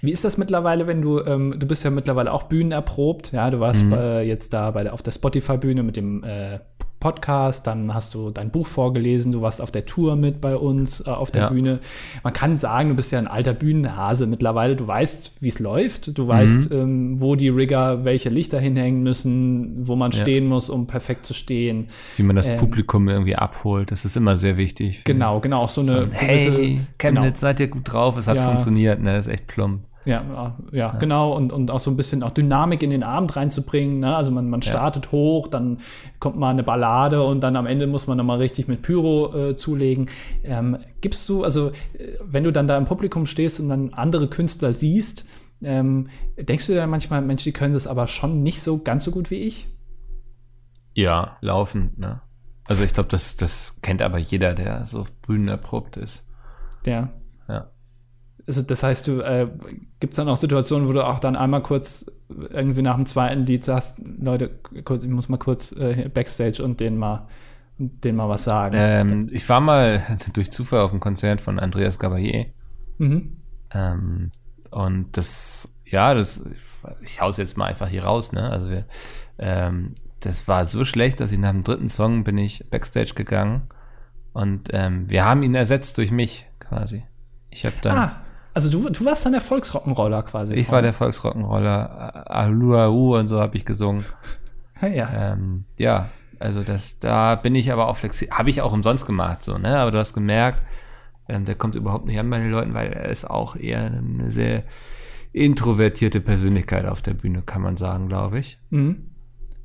Wie ist das mittlerweile, wenn du, ähm, du bist ja mittlerweile auch bühnenerprobt, ja, du warst mhm. bei, jetzt da bei der, auf der Spotify-Bühne mit dem äh, Podcast, dann hast du dein Buch vorgelesen, du warst auf der Tour mit bei uns äh, auf der ja. Bühne. Man kann sagen, du bist ja ein alter Bühnenhase mittlerweile. Du weißt, wie es läuft. Du weißt, mhm. ähm, wo die Rigger welche Lichter hinhängen müssen, wo man ja. stehen muss, um perfekt zu stehen. Wie man das ähm, Publikum irgendwie abholt. Das ist immer sehr wichtig. Genau, genau. Auch so eine. So, hey, Chemnitz, genau. seid ihr gut drauf? Es hat ja. funktioniert, ne? Das ist echt plump. Ja, ja, ja, genau. Und, und auch so ein bisschen auch Dynamik in den Abend reinzubringen. Ne? Also man, man startet ja. hoch, dann kommt mal eine Ballade und dann am Ende muss man nochmal richtig mit Pyro äh, zulegen. Ähm, gibst du, also äh, wenn du dann da im Publikum stehst und dann andere Künstler siehst, ähm, denkst du dir dann manchmal, Mensch, die können das aber schon nicht so ganz so gut wie ich? Ja, laufend, ne? Also ich glaube, das, das kennt aber jeder, der so bühnenerprobt ist. Ja. Ja also das heißt, du äh, gibt es dann auch Situationen, wo du auch dann einmal kurz irgendwie nach dem zweiten Lied sagst, Leute, kurz, ich muss mal kurz äh, Backstage und denen mal denen mal was sagen. Ähm, ich war mal durch Zufall auf einem Konzert von Andreas Gabalier. Mhm. Ähm, und das, ja, das, ich hau's jetzt mal einfach hier raus, ne? Also wir, ähm, das war so schlecht, dass ich nach dem dritten Song bin ich Backstage gegangen und ähm, wir haben ihn ersetzt durch mich quasi. Ich habe dann. Ah also du, du warst dann der Volksrockenroller quasi. Ich war der Volksrockenroller. Aluau und so habe ich gesungen. ja. Ähm, ja, also das, da bin ich aber auch flexibel. Habe ich auch umsonst gemacht, so, ne? Aber du hast gemerkt, ähm, der kommt überhaupt nicht an bei den Leuten, weil er ist auch eher eine sehr introvertierte Persönlichkeit auf der Bühne, kann man sagen, glaube ich. Mhm.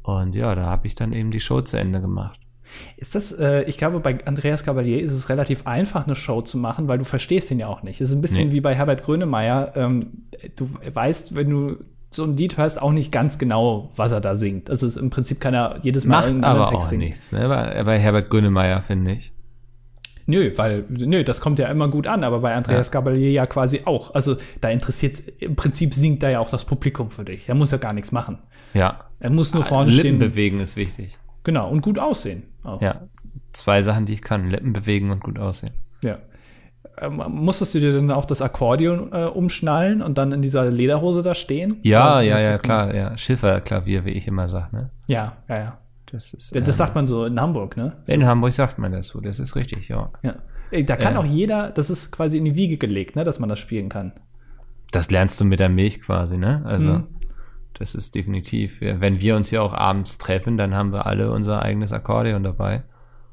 Und ja, da habe ich dann eben die Show zu Ende gemacht. Ist das, äh, ich glaube, bei Andreas Cavalier ist es relativ einfach, eine Show zu machen, weil du verstehst ihn ja auch nicht. Es ist ein bisschen nee. wie bei Herbert Grönemeyer. Ähm, du weißt, wenn du so ein Lied hörst, auch nicht ganz genau, was er da singt. Das ist im Prinzip keiner jedes Mal Macht aber Text auch singen. nichts, ne? bei, bei Herbert Grönemeyer, finde ich. Nö, weil, nö, das kommt ja immer gut an, aber bei Andreas ja. Gabalier ja quasi auch. Also da interessiert im Prinzip singt da ja auch das Publikum für dich. Er muss ja gar nichts machen. Ja. Er muss nur vorne Lippen stehen. bewegen ist wichtig. Genau, und gut aussehen. Auch. Ja, zwei Sachen, die ich kann: Lippen bewegen und gut aussehen. Ja. Ähm, musstest du dir dann auch das Akkordeon äh, umschnallen und dann in dieser Lederhose da stehen? Ja, ja, ja, klar, ja. Schifferklavier, wie ich immer sage, ne? Ja, ja, ja. Das, ist, das ähm, sagt man so in Hamburg, ne? Das in Hamburg sagt man das so, das ist richtig, ja. ja. Da kann äh, auch jeder, das ist quasi in die Wiege gelegt, ne, dass man das spielen kann. Das lernst du mit der Milch quasi, ne? Also. Mhm. Das ist definitiv. Wenn wir uns ja auch abends treffen, dann haben wir alle unser eigenes Akkordeon dabei.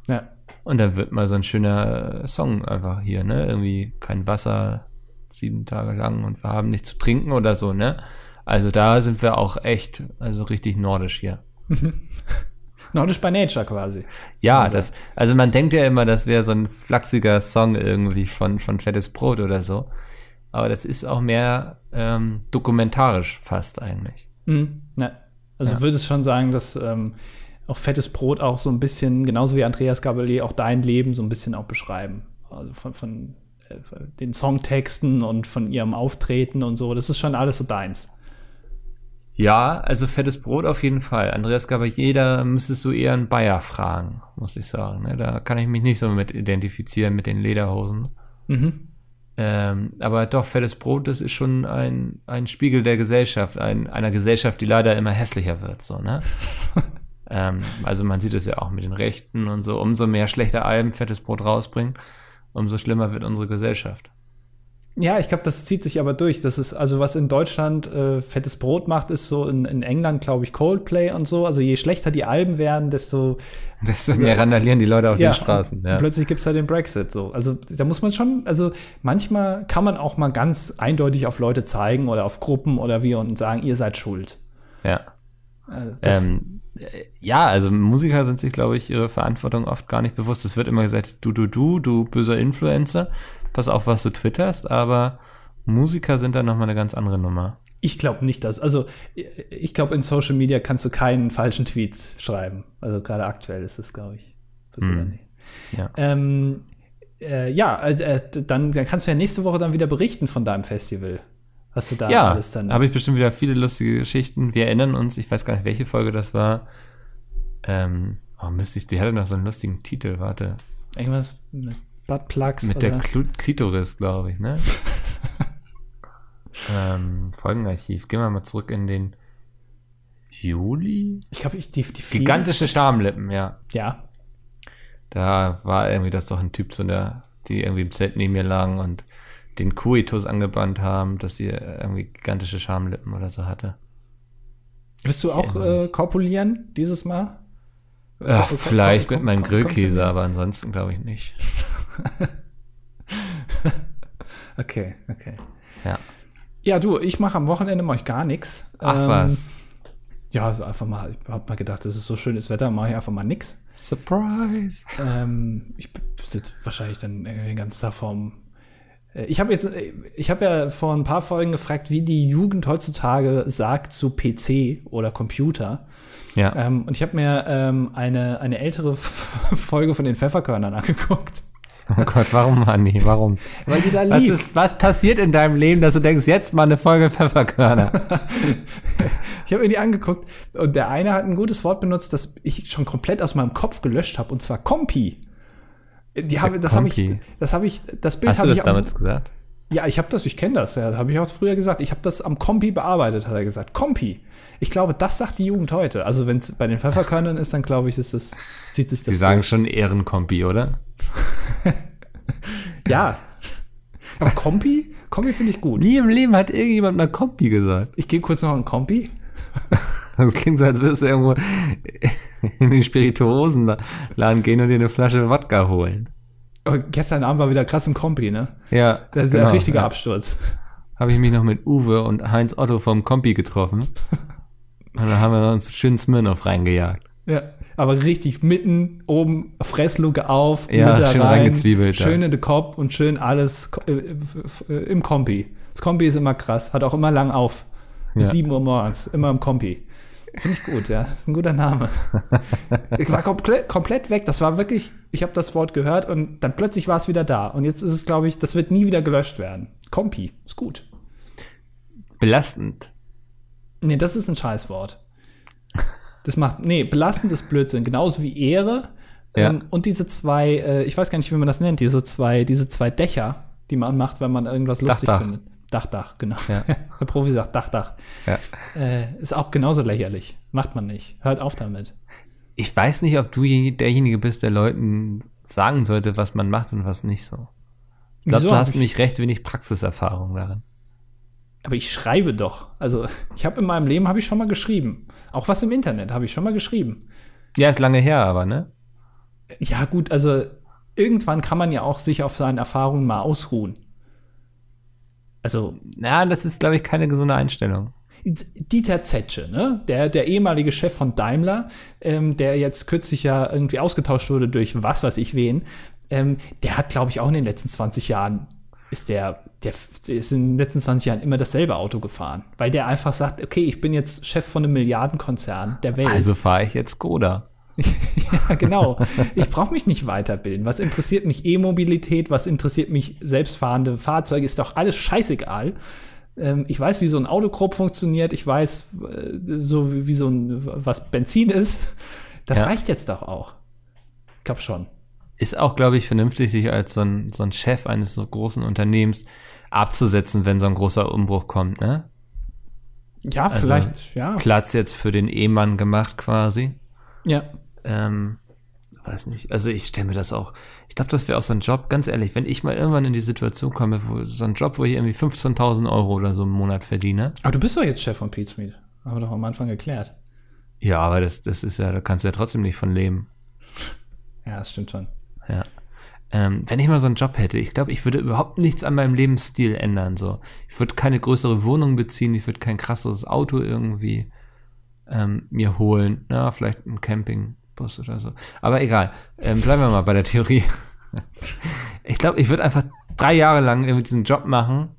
Ja. Und dann wird mal so ein schöner Song einfach hier, ne? Irgendwie kein Wasser sieben Tage lang und wir haben nichts zu trinken oder so, ne? Also da sind wir auch echt, also richtig nordisch hier. nordisch by Nature quasi. Ja, also. das, also man denkt ja immer, das wäre so ein flachsiger Song irgendwie von, von Fettes Brot oder so. Aber das ist auch mehr ähm, dokumentarisch fast eigentlich. Mhm. Ja. Also ja. würdest schon sagen, dass ähm, auch fettes Brot auch so ein bisschen, genauso wie Andreas Gabalier, auch dein Leben so ein bisschen auch beschreiben. Also von, von, äh, von den Songtexten und von ihrem Auftreten und so. Das ist schon alles so deins. Ja, also fettes Brot auf jeden Fall. Andreas Gabalier, da müsstest du eher einen Bayer fragen, muss ich sagen. Ne? Da kann ich mich nicht so mit identifizieren mit den Lederhosen. Mhm. Ähm, aber doch, fettes Brot, das ist schon ein, ein Spiegel der Gesellschaft, ein, einer Gesellschaft, die leider immer hässlicher wird, so, ne? ähm, also man sieht es ja auch mit den Rechten und so, umso mehr schlechte Alben fettes Brot rausbringen, umso schlimmer wird unsere Gesellschaft. Ja, ich glaube, das zieht sich aber durch. Das ist, also was in Deutschland äh, fettes Brot macht, ist so in, in England, glaube ich, Coldplay und so. Also je schlechter die Alben werden, desto Desto mehr randalieren die Leute auf ja, den Straßen. Ja. Plötzlich gibt's da den Brexit so. Also da muss man schon, also manchmal kann man auch mal ganz eindeutig auf Leute zeigen oder auf Gruppen oder wie und sagen, ihr seid schuld. ja. Also Ähm, äh, ja, also Musiker sind sich, glaube ich, ihre Verantwortung oft gar nicht bewusst. Es wird immer gesagt, du, du, du, du böser Influencer, pass auf, was du twitterst, aber Musiker sind da nochmal eine ganz andere Nummer. ich glaube nicht, dass, also ich glaube, in Social Media kannst du keinen falschen Tweet schreiben. Also gerade aktuell ist es, glaube ich. Hm. ja nicht. Ja. Ähm, äh, ja, äh, dann, dann kannst du ja nächste Woche dann wieder berichten von deinem Festival. Was du da Ja, alles dann. habe ich bestimmt wieder viele lustige Geschichten. Wir erinnern uns, ich weiß gar nicht, welche Folge das war. Ähm, oh Mist, ich- die hatte noch so einen lustigen Titel, warte. Irgendwas mit Buttplugs Mit oder? der Klu Klitoris, glaube ich, ne? ähm, Folgenarchiv. Gehen wir mal zurück in den Juli? ich glaube, ich, die, die Gigantische Schamlippen, ja. Ja. Da war irgendwie das doch ein Typ zu der, die irgendwie im Zelt neben mir lagen und den Kuitus angebannt haben, dass sie irgendwie gigantische Schamlippen oder so hatte. Wirst du auch äh, korpulieren dieses Mal? Ach, Komm- vielleicht komm- mit meinem komm- komm- Grillkäse, komm- aber ansonsten glaube ich nicht. Okay, okay. Ja. Ja, du, ich mache am Wochenende mach ich gar nichts. Ach was. Ja, also einfach mal, ich habe mal gedacht, es ist so schönes Wetter, mache ich einfach mal nix. Surprise. Ähm, ich sitze wahrscheinlich dann äh, den ganzen Tag vorm. Äh, Ich habe jetzt, äh, ich habe ja vor ein paar Folgen gefragt, wie die Jugend heutzutage sagt zu PC oder Computer. Ja. Ähm, und ich habe mir ähm, eine, eine ältere Folge von den Pfefferkörnern angeguckt, Oh Gott, warum, Andi? Warum? weil die da Was, lief. ist, was passiert in deinem Leben, dass du denkst, jetzt mal eine Folge Pfefferkörner? Ich habe mir die angeguckt und der eine hat ein gutes Wort benutzt, das ich schon komplett aus meinem Kopf gelöscht habe, und zwar Kompi. Die habe, das habe ich, das habe ich, das Bild Hast du habe das ich auch, damals gesagt? Ja, ich habe das, ich kenne das, ja, habe ich auch früher gesagt. Ich habe das am Kompi bearbeitet, hat er gesagt. Kompi. Ich glaube, das sagt die Jugend heute. Also wenn es bei den Pfefferkörnern ist, dann glaube ich, ist das, zieht sich das. Sie sagen schon Ehrenkompi, oder? Ja. Aber Kompi, Kompi finde ich gut. Nie im Leben hat irgendjemand mal Kompi gesagt. Ich gehe kurz noch an Kompi. Das klingt so, als würdest du irgendwo in den Spirituosenladen gehen und dir eine Flasche Wodka holen. Oh, gestern Abend war wieder krass im Kompi, ne? Ja, Das ist genau, ein richtiger ja. Absturz. Habe ich mich noch mit Uwe und Heinz Otto vom Kompi getroffen. Und dann haben wir uns schön Smirnoff reingejagt. Ja, aber richtig mitten oben, Fressluke auf, Ja, Mutter schön rein, reingezwiebelt, schön in den Kopf und schön alles äh, äh, im Kompi. Das Kompi ist immer krass, hat auch immer lang auf. Bis Ja. 7 Uhr morgens, immer im Kompi. Finde ich gut, ja. Ist ein guter Name. ich war komplett, komplett weg. Das war wirklich, ich habe das Wort gehört und dann plötzlich war es wieder da. Und jetzt ist es, glaube ich, das wird nie wieder gelöscht werden. Kompi, ist gut. Belastend. Nee, das ist ein Scheißwort. Das macht, nee, belastend ist Blödsinn. Genauso wie Ehre. Ja. Ähm, und diese zwei, äh, ich weiß gar nicht, wie man das nennt, diese zwei, diese zwei Dächer, die man macht, wenn man irgendwas lustig Dach. findet. Dach, Dach, genau. Ja. Der Profi sagt Dach, Dach. Ja. Äh, ist auch genauso lächerlich. Macht man nicht. Hört auf damit. Ich weiß nicht, ob du je- derjenige bist, der Leuten sagen sollte, was man macht und was nicht so. Ich glaube, du hast ich- nämlich recht wenig Praxiserfahrung darin. Aber ich schreibe doch. Also, ich habe in meinem Leben habe ich schon mal geschrieben. Auch was im Internet habe ich schon mal geschrieben. Ja, ist lange her, aber ne? Ja, gut, also irgendwann kann man ja auch sich auf seinen Erfahrungen mal ausruhen. Also, Ja, das ist, glaube ich, keine gesunde Einstellung. Dieter Zetsche, ne? der, der ehemalige Chef von Daimler, ähm, der jetzt kürzlich ja irgendwie ausgetauscht wurde durch was weiß ich wen, ähm, der hat, glaube ich, auch in den letzten 20 Jahren ist der, der, der ist in den letzten 20 Jahren immer dasselbe Auto gefahren, weil der einfach sagt, okay, ich bin jetzt Chef von einem Milliardenkonzern der Welt. Also fahre ich jetzt Skoda. Ja, genau. Ich brauche mich nicht weiterbilden. Was interessiert mich E-Mobilität? Was interessiert mich selbstfahrende Fahrzeuge? Ist doch alles scheißegal. Ähm, ich weiß, wie so ein Auto grob funktioniert. Ich weiß, äh, so wie, wie so ein, was Benzin ist. Das Ja. reicht jetzt doch auch. Ich glaube schon. Ist auch, glaube ich, vernünftig, sich als so ein, so ein Chef eines so großen Unternehmens abzusetzen, wenn so ein großer Umbruch kommt, ne? Ja, vielleicht, ja. Platz jetzt für den Ehemann gemacht quasi. Ja. Ähm, weiß nicht. Also ich stelle mir das auch. Ich glaube, das wäre auch so ein Job, ganz ehrlich, wenn ich mal irgendwann in die Situation komme, wo so ein Job, wo ich irgendwie 15.000 Euro oder so im Monat verdiene. Aber du bist doch jetzt Chef von Pete's Meat. Haben wir doch am Anfang geklärt. Ja, aber das, das ist ja, da kannst du ja trotzdem nicht von leben. Ja, das stimmt schon. Ja. Ähm, wenn ich mal so einen Job hätte, ich glaube, ich würde überhaupt nichts an meinem Lebensstil ändern. So, ich würde keine größere Wohnung beziehen, ich würde kein krasseres Auto irgendwie ähm, mir holen. Na, vielleicht ein Campingbus oder so. Aber egal. Ähm, bleiben wir mal bei der Theorie. ich glaube, ich würde einfach drei Jahre lang irgendwie diesen Job machen,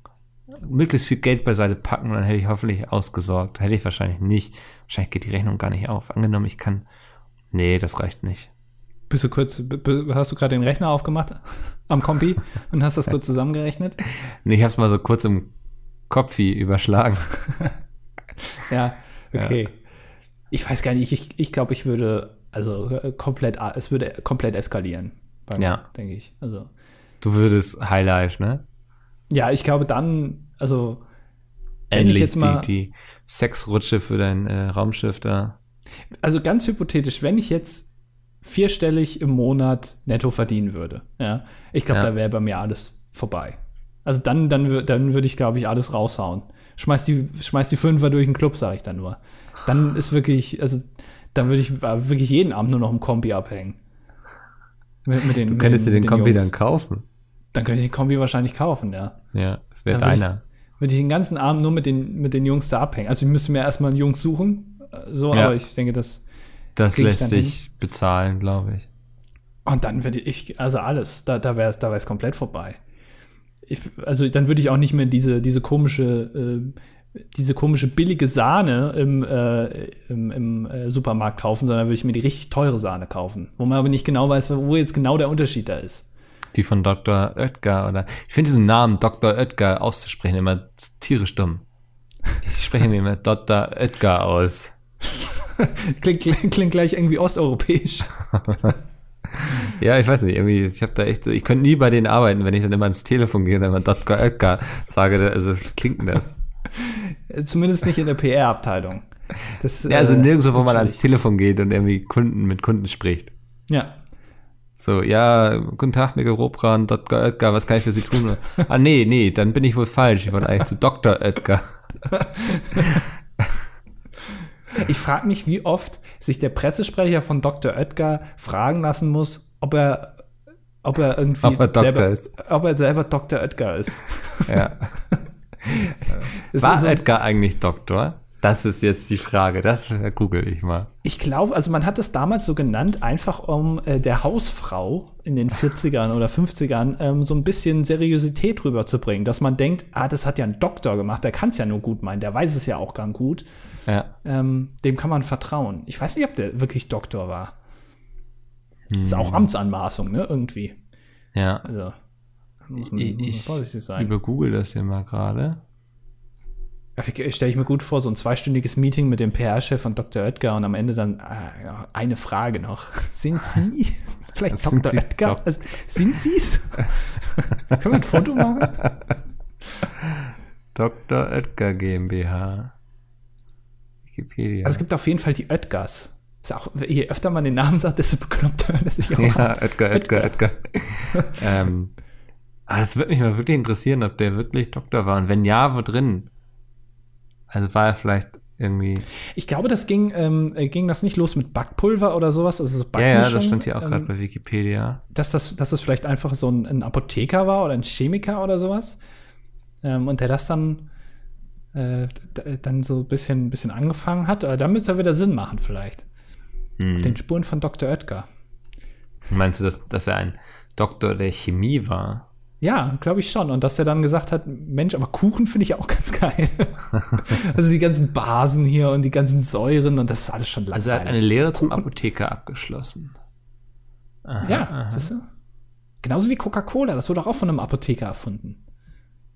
möglichst viel Geld beiseite packen und dann hätte ich hoffentlich ausgesorgt. Hätte ich wahrscheinlich nicht. Wahrscheinlich geht die Rechnung gar nicht auf. Angenommen, ich kann. Nee, das reicht nicht. Bist du kurz, hast du gerade den Rechner aufgemacht am Kompi und hast das kurz zusammengerechnet? Nee, ich hab's mal so kurz im Kopf überschlagen. ja, okay. Ja. Ich weiß gar nicht, ich, ich glaube, ich würde, also äh, komplett, es würde komplett eskalieren. ja. Denke ich. Also. Du würdest Highlife, ne? Ja, ich glaube dann, also. Endlich jetzt mal, die, die Sexrutsche für dein äh, Raumschiff da. Also ganz hypothetisch, wenn ich jetzt vierstellig im Monat netto verdienen würde. Ja, ich glaube, ja. da wäre bei mir alles vorbei. Also dann, dann, dann würde ich, glaube ich, alles raushauen. Schmeiß die, schmeiß die Fünfer durch den Club, sage ich dann nur. Dann ist wirklich, also dann würde ich äh, wirklich jeden Abend nur noch im Kombi abhängen. Mit, mit den, du könntest dir den, den Kombi Jungs. dann kaufen. Dann könnte ich den Kombi wahrscheinlich kaufen, ja. Ja, das wäre deiner. Würde ich den ganzen Abend nur mit den, mit den Jungs da abhängen. Also ich müsste mir erstmal einen Jungs suchen, äh, so, ja. aber ich denke, das das lässt sich hin. bezahlen, glaube ich. Und dann würde ich, also alles, da, da wäre es da wär's komplett vorbei. Ich, also dann würde ich auch nicht mehr diese, diese komische, äh, diese komische billige Sahne im, äh, im, im äh, Supermarkt kaufen, sondern würde ich mir die richtig teure Sahne kaufen, wo man aber nicht genau weiß, wo jetzt genau der Unterschied da ist. Die von Dr. Oetker oder ich finde diesen Namen Dr. Oetker auszusprechen immer tierisch dumm. Ich spreche mir immer Dr. Oetker aus. klingt, klingt gleich irgendwie osteuropäisch. ja, ich weiß nicht, irgendwie, ich habe da echt so, ich könnte nie bei denen arbeiten, wenn ich dann immer ans Telefon gehe und dann Dotka Ötka sage, also klingt denn das? Zumindest nicht in der PR-Abteilung. Ja, also äh, nirgendwo, wo man ans Telefon geht und irgendwie Kunden mit Kunden spricht. Ja. So, ja, guten Tag, Miguel Robran, Dr. Oetker, was kann ich für Sie tun? ah, nee, nee, dann bin ich wohl falsch. Ich wollte eigentlich zu Dr. Oetker. Ich frage mich, wie oft sich der Pressesprecher von Dr. Oetker fragen lassen muss, ob er, ob er irgendwie ob er selber, ist. ob er selber Dr. Oetker ist. Ja. War so, Oetker eigentlich Doktor? Das ist jetzt die Frage, das google ich mal. Ich glaube, also man hat es damals so genannt, einfach um äh, der Hausfrau in den 40ern oder 50ern ähm, so ein bisschen Seriosität rüberzubringen, dass man denkt, ah, das hat ja ein Doktor gemacht, der kann es ja nur gut meinen, der weiß es ja auch ganz gut. Ja. Ähm, dem kann man vertrauen. Ich weiß nicht, ob der wirklich Doktor war. Hm. Ist auch Amtsanmaßung, ne, irgendwie. Ja. Also, muss man, ich, muss vorsichtig sein. Ich über Google das hier mal gerade. Stelle ich mir gut vor, so ein zweistündiges Meeting mit dem PR-Chef von Dr. Oetker und am Ende dann äh, eine Frage noch. Sind Sie vielleicht sind Dr. Sie Oetker? Also, sind Sie es? Können wir ein Foto machen? Dr. Oetker GmbH. Wikipedia. Also es gibt auf jeden Fall die Oetgers. Ist auch, je öfter man den Namen sagt, desto bekloppter hört es sich auch Ja. Oetker, Oetker, Oetker. ähm, aber es würde mich mal wirklich interessieren, ob der wirklich Doktor war. Und wenn ja, wo drin? Also war er vielleicht irgendwie. Ich glaube, das ging, ähm, äh, ging das nicht los mit Backpulver oder sowas. Also so ja, ja, das stand hier auch ähm, gerade bei Wikipedia. Dass das, dass das vielleicht einfach so ein, ein Apotheker war oder ein Chemiker oder sowas. Ähm, und der das dann, äh, dann so ein bisschen, bisschen angefangen hat. Aber dann müsste er wieder Sinn machen, vielleicht. Hm. Auf den Spuren von Dr. Oetker. Meinst du, dass, dass er ein Doktor der Chemie war? Ja, glaube ich schon. Und dass er dann gesagt hat, Mensch, aber Kuchen finde ich auch ganz geil. also die ganzen Basen hier und die ganzen Säuren und das ist alles schon langweilig. Also er hat eine Lehre zum Apotheker abgeschlossen. Aha, ja, aha. Siehst du? Genauso wie Coca-Cola, das wurde auch von einem Apotheker erfunden.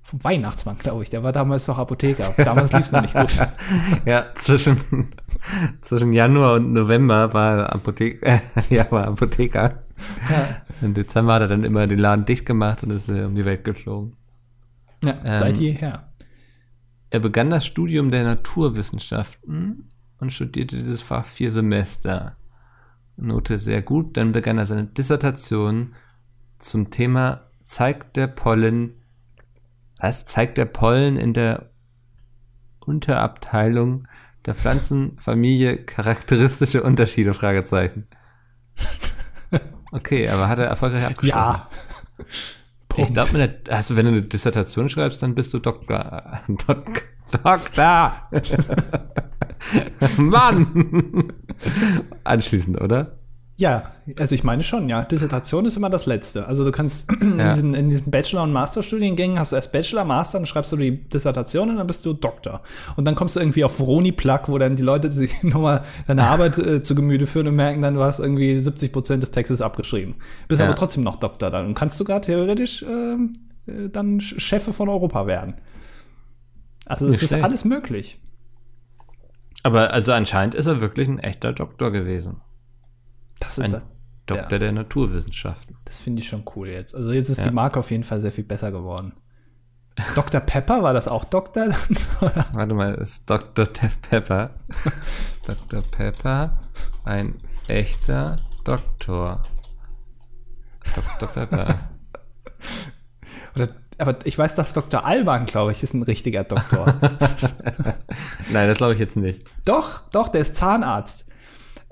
Vom Weihnachtsmann, glaube ich. Der war damals doch Apotheker. Damals lief es noch nicht gut. ja, zwischen, zwischen Januar und November war, Apothe äh, ja, war Apotheker. Ja. Im Dezember hat er dann immer den Laden dicht gemacht und ist äh, um die Welt geflogen. Ja, ähm, seit jeher. Er begann das Studium der Naturwissenschaften und studierte dieses Fach vier Semester. Note sehr gut. Dann begann er seine Dissertation zum Thema zeigt der Pollen, was zeigt der Pollen in der Unterabteilung der Pflanzenfamilie charakteristische Unterschiede? Fragezeichen. Okay, aber hat er erfolgreich abgeschlossen? Ja. Ich glaube, also wenn du eine Dissertation schreibst, dann bist du Doktor. Dok Doktor! Mann! Anschließend, oder? Ja, also ich meine schon, ja. Dissertation ist immer das Letzte. Also du kannst in, Ja. diesen, in diesen Bachelor- und Masterstudiengängen hast du erst Bachelor, Master, dann schreibst du die Dissertation und dann bist du Doktor. Und dann kommst du irgendwie auf Vroni-Plug, wo dann die Leute sich nochmal deine Arbeit äh, zu Gemüte führen und merken dann, du hast irgendwie 70 Prozent des Textes abgeschrieben. Bist Ja. aber trotzdem noch Doktor dann und kannst sogar theoretisch ähm, äh, dann Chefe von Europa werden. Also es ist alles möglich. Aber also anscheinend ist er wirklich ein echter Doktor gewesen. Das ist Ein das. Doktor Ja. der Naturwissenschaften. Das finde ich schon cool jetzt. Also jetzt ist Ja. die Marke auf jeden Fall sehr viel besser geworden. Ist Dr. Pepper, war das auch Doktor? Warte mal, ist Dr. Pepper. ist Dr. Pepper ein echter Doktor? Dr. Pepper. Oder, aber ich weiß, dass Dr. Alban, glaube ich, ist ein richtiger Doktor. Nein, das glaube ich jetzt nicht. doch, doch, der ist Zahnarzt.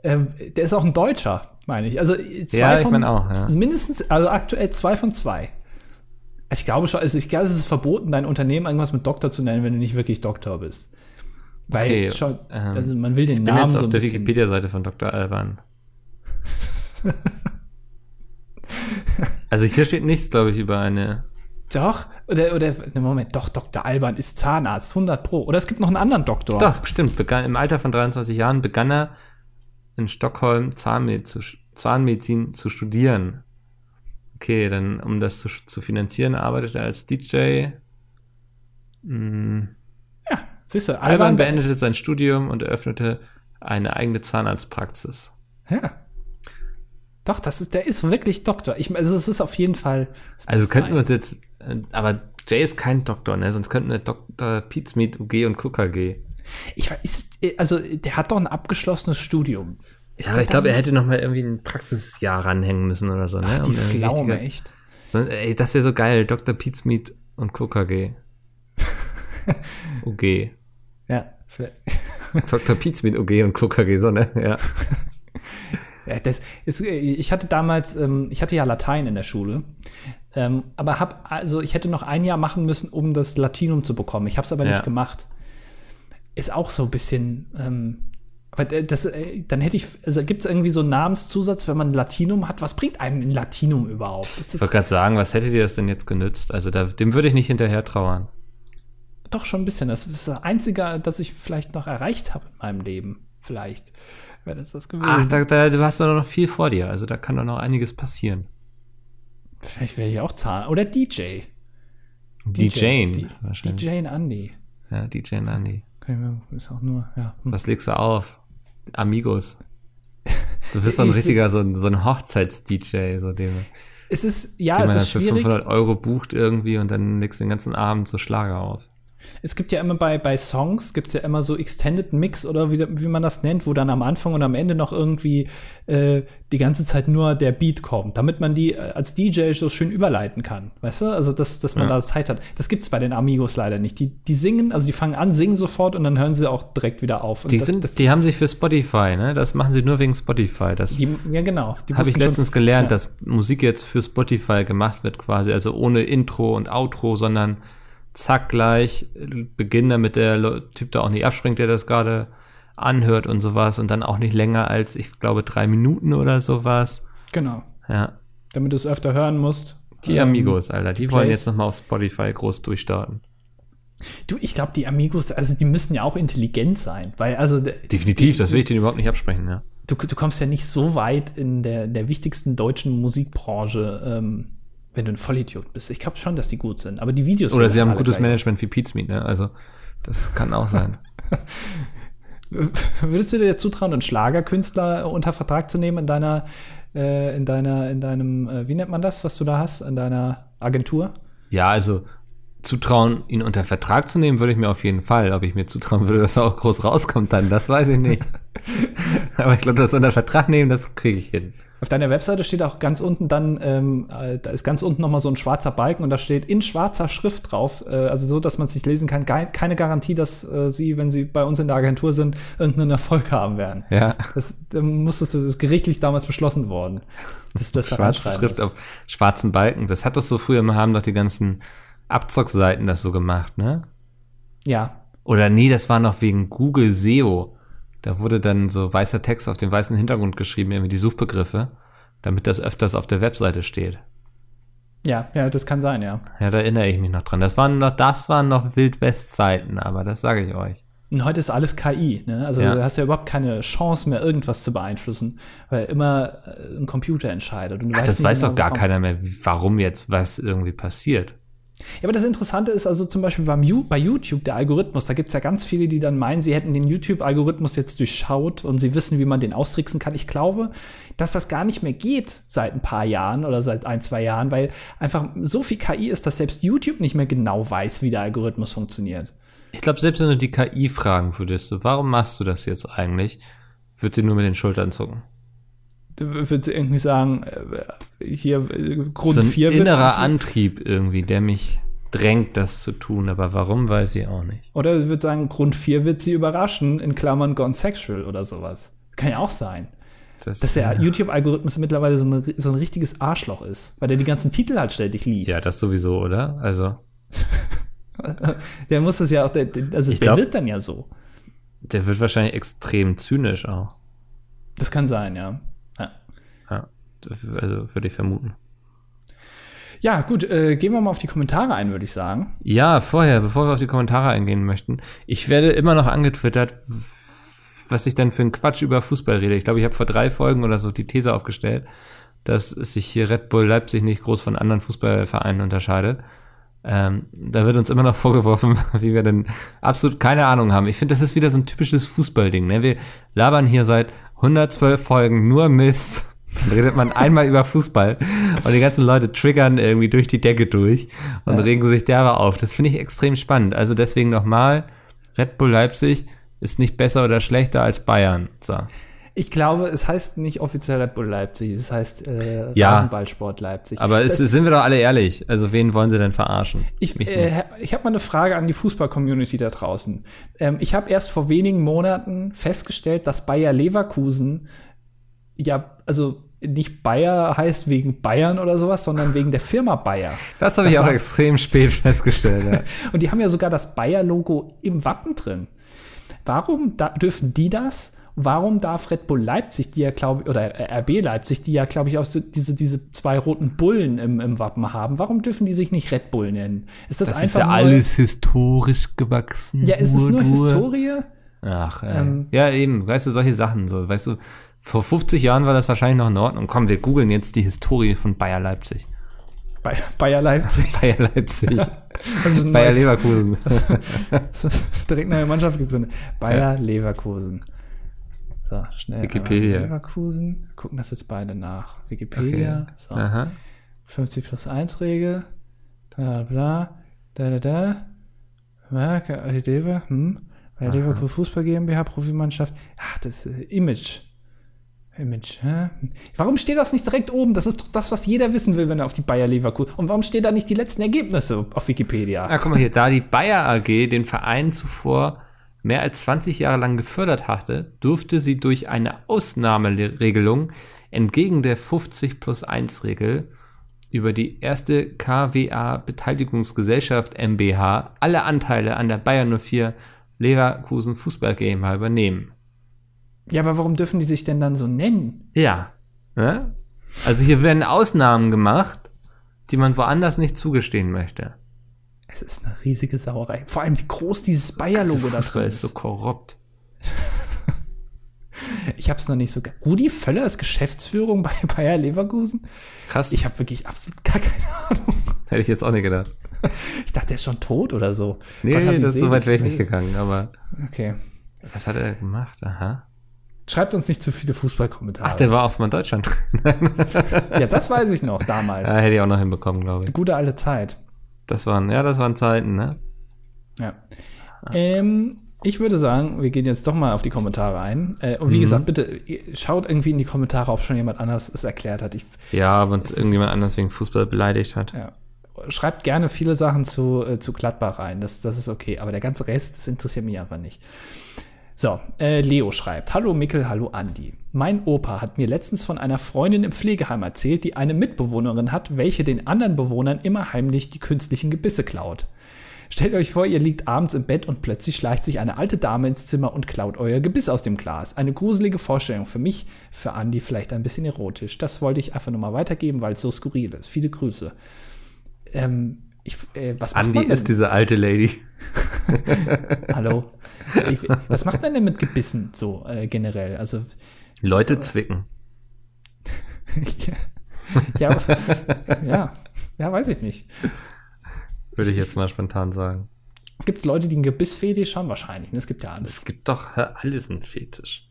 Ähm, der ist auch ein Deutscher, meine ich. Also äh, zwei Ja, ich von, meine auch, ja. Mindestens, also aktuell zwei von zwei. Ich glaube schon, also ich glaube, es ist verboten, dein Unternehmen irgendwas mit Doktor zu nennen, wenn du nicht wirklich Doktor bist. Weil Okay, schon, ähm, also man will den Ich bin Namen jetzt so auf der. Wikipedia-Seite von Dr. Alban. also hier steht nichts, glaube ich, über eine. Doch, oder, oder, ne, Moment, doch, Dr. Alban ist Zahnarzt, 100 Pro. Oder es gibt noch einen anderen Doktor. Doch, stimmt. Begann, Im Alter von 23 Jahren begann er in Stockholm Zahnmed zu, Zahnmedizin zu studieren. Okay, dann, um das zu, zu finanzieren, arbeitet er als DJ. Hm. Ja, siehst du, Alban Alban beendete sein Studium und eröffnete eine eigene Zahnarztpraxis. Ja. Doch, das ist, der ist wirklich Doktor. Ich, also es ist auf jeden Fall. Also könnten wir sein. uns jetzt, äh, aber Jay ist kein Doktor, ne? Sonst könnten wir Dr. Pizmeet UG und KKG. Ich weiß, ist, also der hat doch ein abgeschlossenes Studium. Ist Ja, ich glaube, er hätte noch mal irgendwie ein Praxisjahr ranhängen müssen oder so, ne? die Um Pflaume, richtiger- echt. So, ey, das wäre so geil. Dr. Pizmeet und KKG. UG. Ja, vielleicht- Dr. Pizmeet UG und KKG, so, ne? Ja. Ja, das ist, ich hatte damals, ähm, ich hatte ja Latein in der Schule, ähm, aber hab, also ich hätte noch ein Jahr machen müssen, um das Latinum zu bekommen. Ich habe es aber Ja. nicht gemacht. Ist auch so ein bisschen, ähm, aber das, äh, dann hätte ich, also gibt es irgendwie so einen Namenszusatz, wenn man Latinum hat? Was bringt einem ein Latinum überhaupt? Ich wollte gerade sagen, was hätte dir das denn jetzt genützt? Also da, dem würde ich nicht hinterher trauern. doch schon ein bisschen. Das ist das Einzige, das ich vielleicht noch erreicht habe in meinem Leben. Vielleicht wäre das das gewesen. Ach, da, da, du hast doch noch viel vor dir. Also da kann doch noch einiges passieren. vielleicht wäre ich auch Zahn. Oder DJ. Wahrscheinlich. DJ Andy. Ja, DJ und Andy. Kann ich mir- Ist auch nur, ja. Hm. Was legst du auf? Amigos. Du bist so ein richtiger, so ein, so ein Hochzeits-DJ, so dem, Es ist, ja, es man dann ist für schwierig. 500 Euro bucht irgendwie und dann legst du den ganzen Abend so Schlager auf. Es gibt ja immer bei, bei Songs, gibt es ja immer so Extended Mix oder wie, wie man das nennt, wo dann am Anfang und am Ende noch irgendwie äh, die ganze Zeit nur der Beat kommt, damit man die äh, als DJ so schön überleiten kann. Weißt du? Also, dass, dass man Ja. da Zeit hat. Das gibt's bei den Amigos leider nicht. Die, die singen, also die fangen an, singen sofort und dann hören sie auch direkt wieder auf. Und Die, das, sind, das, die haben sich für Spotify, ne? Das machen sie nur wegen Spotify. Das die, ja, genau. Habe ich wussten schon- letztens gelernt, ja. dass Musik jetzt für Spotify gemacht wird quasi. Also ohne Intro und Outro, sondern zack gleich Beginn, damit der Typ da auch nicht abspringt, der das gerade anhört und sowas. Und dann auch nicht länger als, ich glaube, drei Minuten oder sowas. Genau. Ja. Damit du es öfter hören musst. Die Ähm, Amigos, Alter, die wollen Plays. jetzt nochmal auf Spotify groß durchstarten. Du, ich glaube, die Amigos, also die müssen ja auch intelligent sein, weil also Definitiv, das will ich denen überhaupt nicht absprechen, ja. du, du kommst ja nicht so weit in der, der wichtigsten deutschen Musikbranche, ähm, wenn du ein Vollidiot bist. Ich glaube schon, dass die gut sind, aber die Videos Oder sie haben alle gutes gleich. Management wie Pizmeet, ne? Also, das kann auch sein. Würdest du dir zutrauen, einen Schlagerkünstler unter Vertrag zu nehmen in deiner, äh, in deiner, in deinem, äh, wie nennt man das, was du da hast, in deiner Agentur? Ja, also zutrauen, ihn unter Vertrag zu nehmen, würde ich mir auf jeden Fall. Ob ich mir zutrauen würde, dass er auch groß rauskommt dann, das weiß ich nicht. Aber ich glaube, das unter Vertrag nehmen, das kriege ich hin. Auf deiner Webseite steht auch ganz unten dann, ähm, äh, da ist ganz unten nochmal so ein schwarzer Balken und da steht in schwarzer Schrift drauf, äh, also so, dass man es nicht lesen kann, keine Garantie, dass äh, sie, wenn sie bei uns in der Agentur sind, irgendeinen Erfolg haben werden. Ja. Das, da musstest du, das ist gerichtlich damals beschlossen worden. Dass du das Schwarze Schrift auf schwarzen Balken. Das hat doch so früher, wir haben doch die ganzen Abzockseiten das so gemacht, ne? Ja. Oder nee, das war noch wegen Google SEO. Da wurde dann so weißer Text auf dem weißen Hintergrund geschrieben, irgendwie die Suchbegriffe, damit das öfters auf der Webseite steht. Ja, ja, das kann sein, ja. Ja, da erinnere ich mich noch dran. Das waren noch, das waren noch Wildwest-Zeiten, aber das sage ich euch. Und heute ist alles KI, ne? Also ja. du hast ja überhaupt keine Chance mehr, irgendwas zu beeinflussen, weil immer äh, ein Computer entscheidet. Ach, das weiß doch gar keiner mehr, warum jetzt was irgendwie passiert. Ja, aber das Interessante ist also zum Beispiel beim, bei YouTube, der Algorithmus, da gibt es ja ganz viele, die dann meinen, sie hätten den YouTube-Algorithmus jetzt durchschaut und sie wissen, wie man den austricksen kann. Ich glaube, dass das gar nicht mehr geht seit ein paar Jahren oder seit ein, zwei Jahren, weil einfach so viel KI ist, dass selbst YouTube nicht mehr genau weiß, wie der Algorithmus funktioniert. Ich glaube, selbst wenn du die KI fragen würdest, warum machst du das jetzt eigentlich, wird sie nur mit den Schultern zucken würde sie irgendwie sagen, äh, hier Grund so ein 4 wird. innerer Antrieb irgendwie, der mich drängt, das zu tun, aber warum, weiß ich auch nicht. Oder sie würde sagen, Grund 4 wird sie überraschen, in Klammern gone sexual oder sowas. Kann ja auch sein. Das, dass der ja. YouTube-Algorithmus mittlerweile so, eine, so, ein richtiges Arschloch ist, weil der die ganzen Titel halt ständig liest. Ja, das sowieso, oder? Also. der muss das ja auch, der, also ich der glaub, wird dann ja so. Der wird wahrscheinlich extrem zynisch auch. Das kann sein, ja. Also würde ich vermuten. Ja, gut, äh, gehen wir mal auf die Kommentare ein, würde ich sagen. Ja, vorher, bevor wir auf die Kommentare eingehen möchten. Ich werde immer noch angetwittert, was ich denn für ein Quatsch über Fußball rede. Ich glaube, ich habe vor drei Folgen oder so die These aufgestellt, dass sich hier Red Bull Leipzig nicht groß von anderen Fußballvereinen unterscheidet. Ähm, da wird uns immer noch vorgeworfen, wie wir denn absolut keine Ahnung haben. Ich finde, das ist wieder so ein typisches Fußballding. Ne? Wir labern hier seit 112 Folgen nur Mist dann redet man einmal über Fußball und die ganzen Leute triggern irgendwie durch die Decke durch und ja. regen sich derbe auf. Das finde ich extrem spannend. Also deswegen nochmal, Red Bull Leipzig ist nicht besser oder schlechter als Bayern. So. Ich glaube, es heißt nicht offiziell Red Bull Leipzig, es heißt äh, ja, Rasenballsport Leipzig. Aber es, sind wir doch alle ehrlich. Also wen wollen sie denn verarschen? Ich, äh, ich habe mal eine Frage an die Fußball-Community da draußen. Ähm, ich habe erst vor wenigen Monaten festgestellt, dass Bayer Leverkusen ja, also nicht Bayer heißt wegen Bayern oder sowas, sondern wegen der Firma Bayer. Das habe ich auch extrem spät festgestellt. Ja. und die haben ja sogar das Bayer-Logo im Wappen drin. Warum da, dürfen die das? Warum darf Red Bull Leipzig, die ja glaube ich, oder RB Leipzig, die ja glaube ich auch so diese, diese zwei roten Bullen im, im Wappen haben, warum dürfen die sich nicht Red Bull nennen? Ist das, das einfach ist ja nur, alles historisch gewachsen. Ja, ist es nur Historie? Ach, ähm, ja, eben, weißt du, solche Sachen, so, weißt du, vor 50 Jahren war das wahrscheinlich noch in Ordnung. Komm, wir googeln jetzt die Historie von Bayer Leipzig. Bayer Leipzig. Bayer Leipzig. Bayer Leverkusen. direkt eine Mannschaft gegründet. Bayer ja. Leverkusen. So, schnell. Wikipedia. Leverkusen. Gucken das jetzt beide nach. Wikipedia. Okay. So. Aha. 50 plus 1 Regel. Bla bla. Da da da. Ja, Lever. Hm. Bayer Leverkusen Fußball GmbH, Profimannschaft. Ach, das ist Image. Image, hä? Warum steht das nicht direkt oben? Das ist doch das, was jeder wissen will, wenn er auf die Bayer Leverkusen. Und warum stehen da nicht die letzten Ergebnisse auf Wikipedia? Ah, guck mal hier, da die Bayer AG den Verein zuvor mehr als 20 Jahre lang gefördert hatte, durfte sie durch eine Ausnahmeregelung entgegen der 50 plus 1 Regel über die erste KWA Beteiligungsgesellschaft MBH alle Anteile an der Bayer 04 Leverkusen Fußball GmbH übernehmen. Ja, aber warum dürfen die sich denn dann so nennen? Ja. Ne? Also hier werden Ausnahmen gemacht, die man woanders nicht zugestehen möchte. Es ist eine riesige Sauerei. Vor allem, wie groß dieses Bayer-Logo da drin ist. ist so korrupt. ich habe es noch nicht so. Rudi Völler ist Geschäftsführung bei Bayer Leverkusen. Krass. Ich habe wirklich absolut gar keine Ahnung. Hätte ich jetzt auch nicht gedacht. Ich dachte, der ist schon tot oder so. Nee, das ist so weit wäre ich nicht gegangen, aber. Okay. Was hat er gemacht? Aha. Schreibt uns nicht zu viele Fußballkommentare. Ach, der war auch mal in Deutschland. ja, das weiß ich noch damals. Ja, hätte ich auch noch hinbekommen, glaube ich. Die gute alte Zeit. Das waren, ja, das waren Zeiten, ne? Ja. Ähm, ich würde sagen, wir gehen jetzt doch mal auf die Kommentare ein. Äh, und wie Mhm. gesagt, bitte schaut irgendwie in die Kommentare, ob schon jemand anders es erklärt hat. Ich, Ja, wenn uns ist- irgendjemand anders wegen Fußball beleidigt hat. ja. Schreibt gerne viele Sachen zu, äh, zu Gladbach rein. Das, das ist okay. Aber der ganze Rest, das interessiert mich einfach nicht. So, äh, Leo schreibt: Hallo Mickel, hallo Andi. Mein Opa hat mir letztens von einer Freundin im Pflegeheim erzählt, die eine Mitbewohnerin hat, welche den anderen Bewohnern immer heimlich die künstlichen Gebisse klaut. Stellt euch vor, ihr liegt abends im Bett und plötzlich schleicht sich eine alte Dame ins Zimmer und klaut euer Gebiss aus dem Glas. Eine gruselige Vorstellung für mich, für Andi vielleicht ein bisschen erotisch. Das wollte ich einfach nur mal weitergeben, weil es so skurril ist. Viele Grüße. Ähm, ich, äh, was Andi ist diese alte Lady. Hallo. Ich, was macht man denn mit Gebissen so äh, generell? Also Leute zwicken. ja, ja, ja, weiß ich nicht. Würde ich jetzt mal spontan sagen. Gibt es Leute, die einen Gebissfetisch haben? Wahrscheinlich. ne? Es gibt ja alles. Es gibt doch alles ein Fetisch.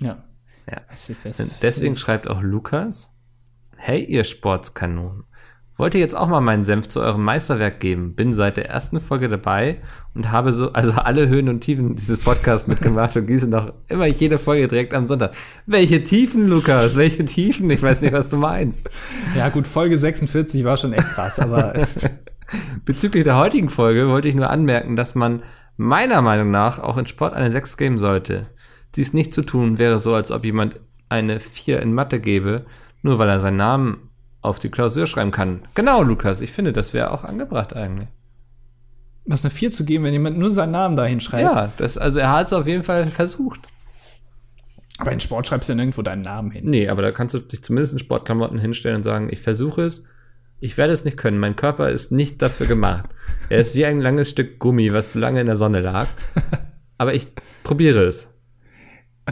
Ja. Ja. Deswegen schreibt auch Lukas, hey ihr Sportskanonen, wollte jetzt auch mal meinen Senf zu eurem Meisterwerk geben. Bin seit der ersten Folge dabei und habe so, also alle Höhen und Tiefen dieses Podcasts mitgemacht und gieße noch immer jede Folge direkt am Sonntag. Welche Tiefen, Lukas? Welche Tiefen? Ich weiß nicht, was du meinst. Ja, gut, Folge 46 war schon echt krass, aber Bezüglich der heutigen Folge wollte ich nur anmerken, dass man meiner Meinung nach auch in Sport eine 6 geben sollte. Dies nicht zu tun wäre so, als ob jemand eine 4 in Mathe gebe, nur weil er seinen Namen auf die Klausur schreiben kann. Genau, Lukas, ich finde, das wäre auch angebracht eigentlich. was eine 4 zu geben, wenn jemand nur seinen Namen dahin schreibt. Ja, das, also er hat es auf jeden Fall versucht. Aber in Sport schreibst du ja nirgendwo deinen Namen hin. Nee, aber da kannst du dich zumindest in Sportklamotten hinstellen und sagen, ich versuche es, ich werde es nicht können, mein Körper ist nicht dafür gemacht. Er ist wie ein langes Stück Gummi, was zu lange in der Sonne lag. Aber ich probiere es.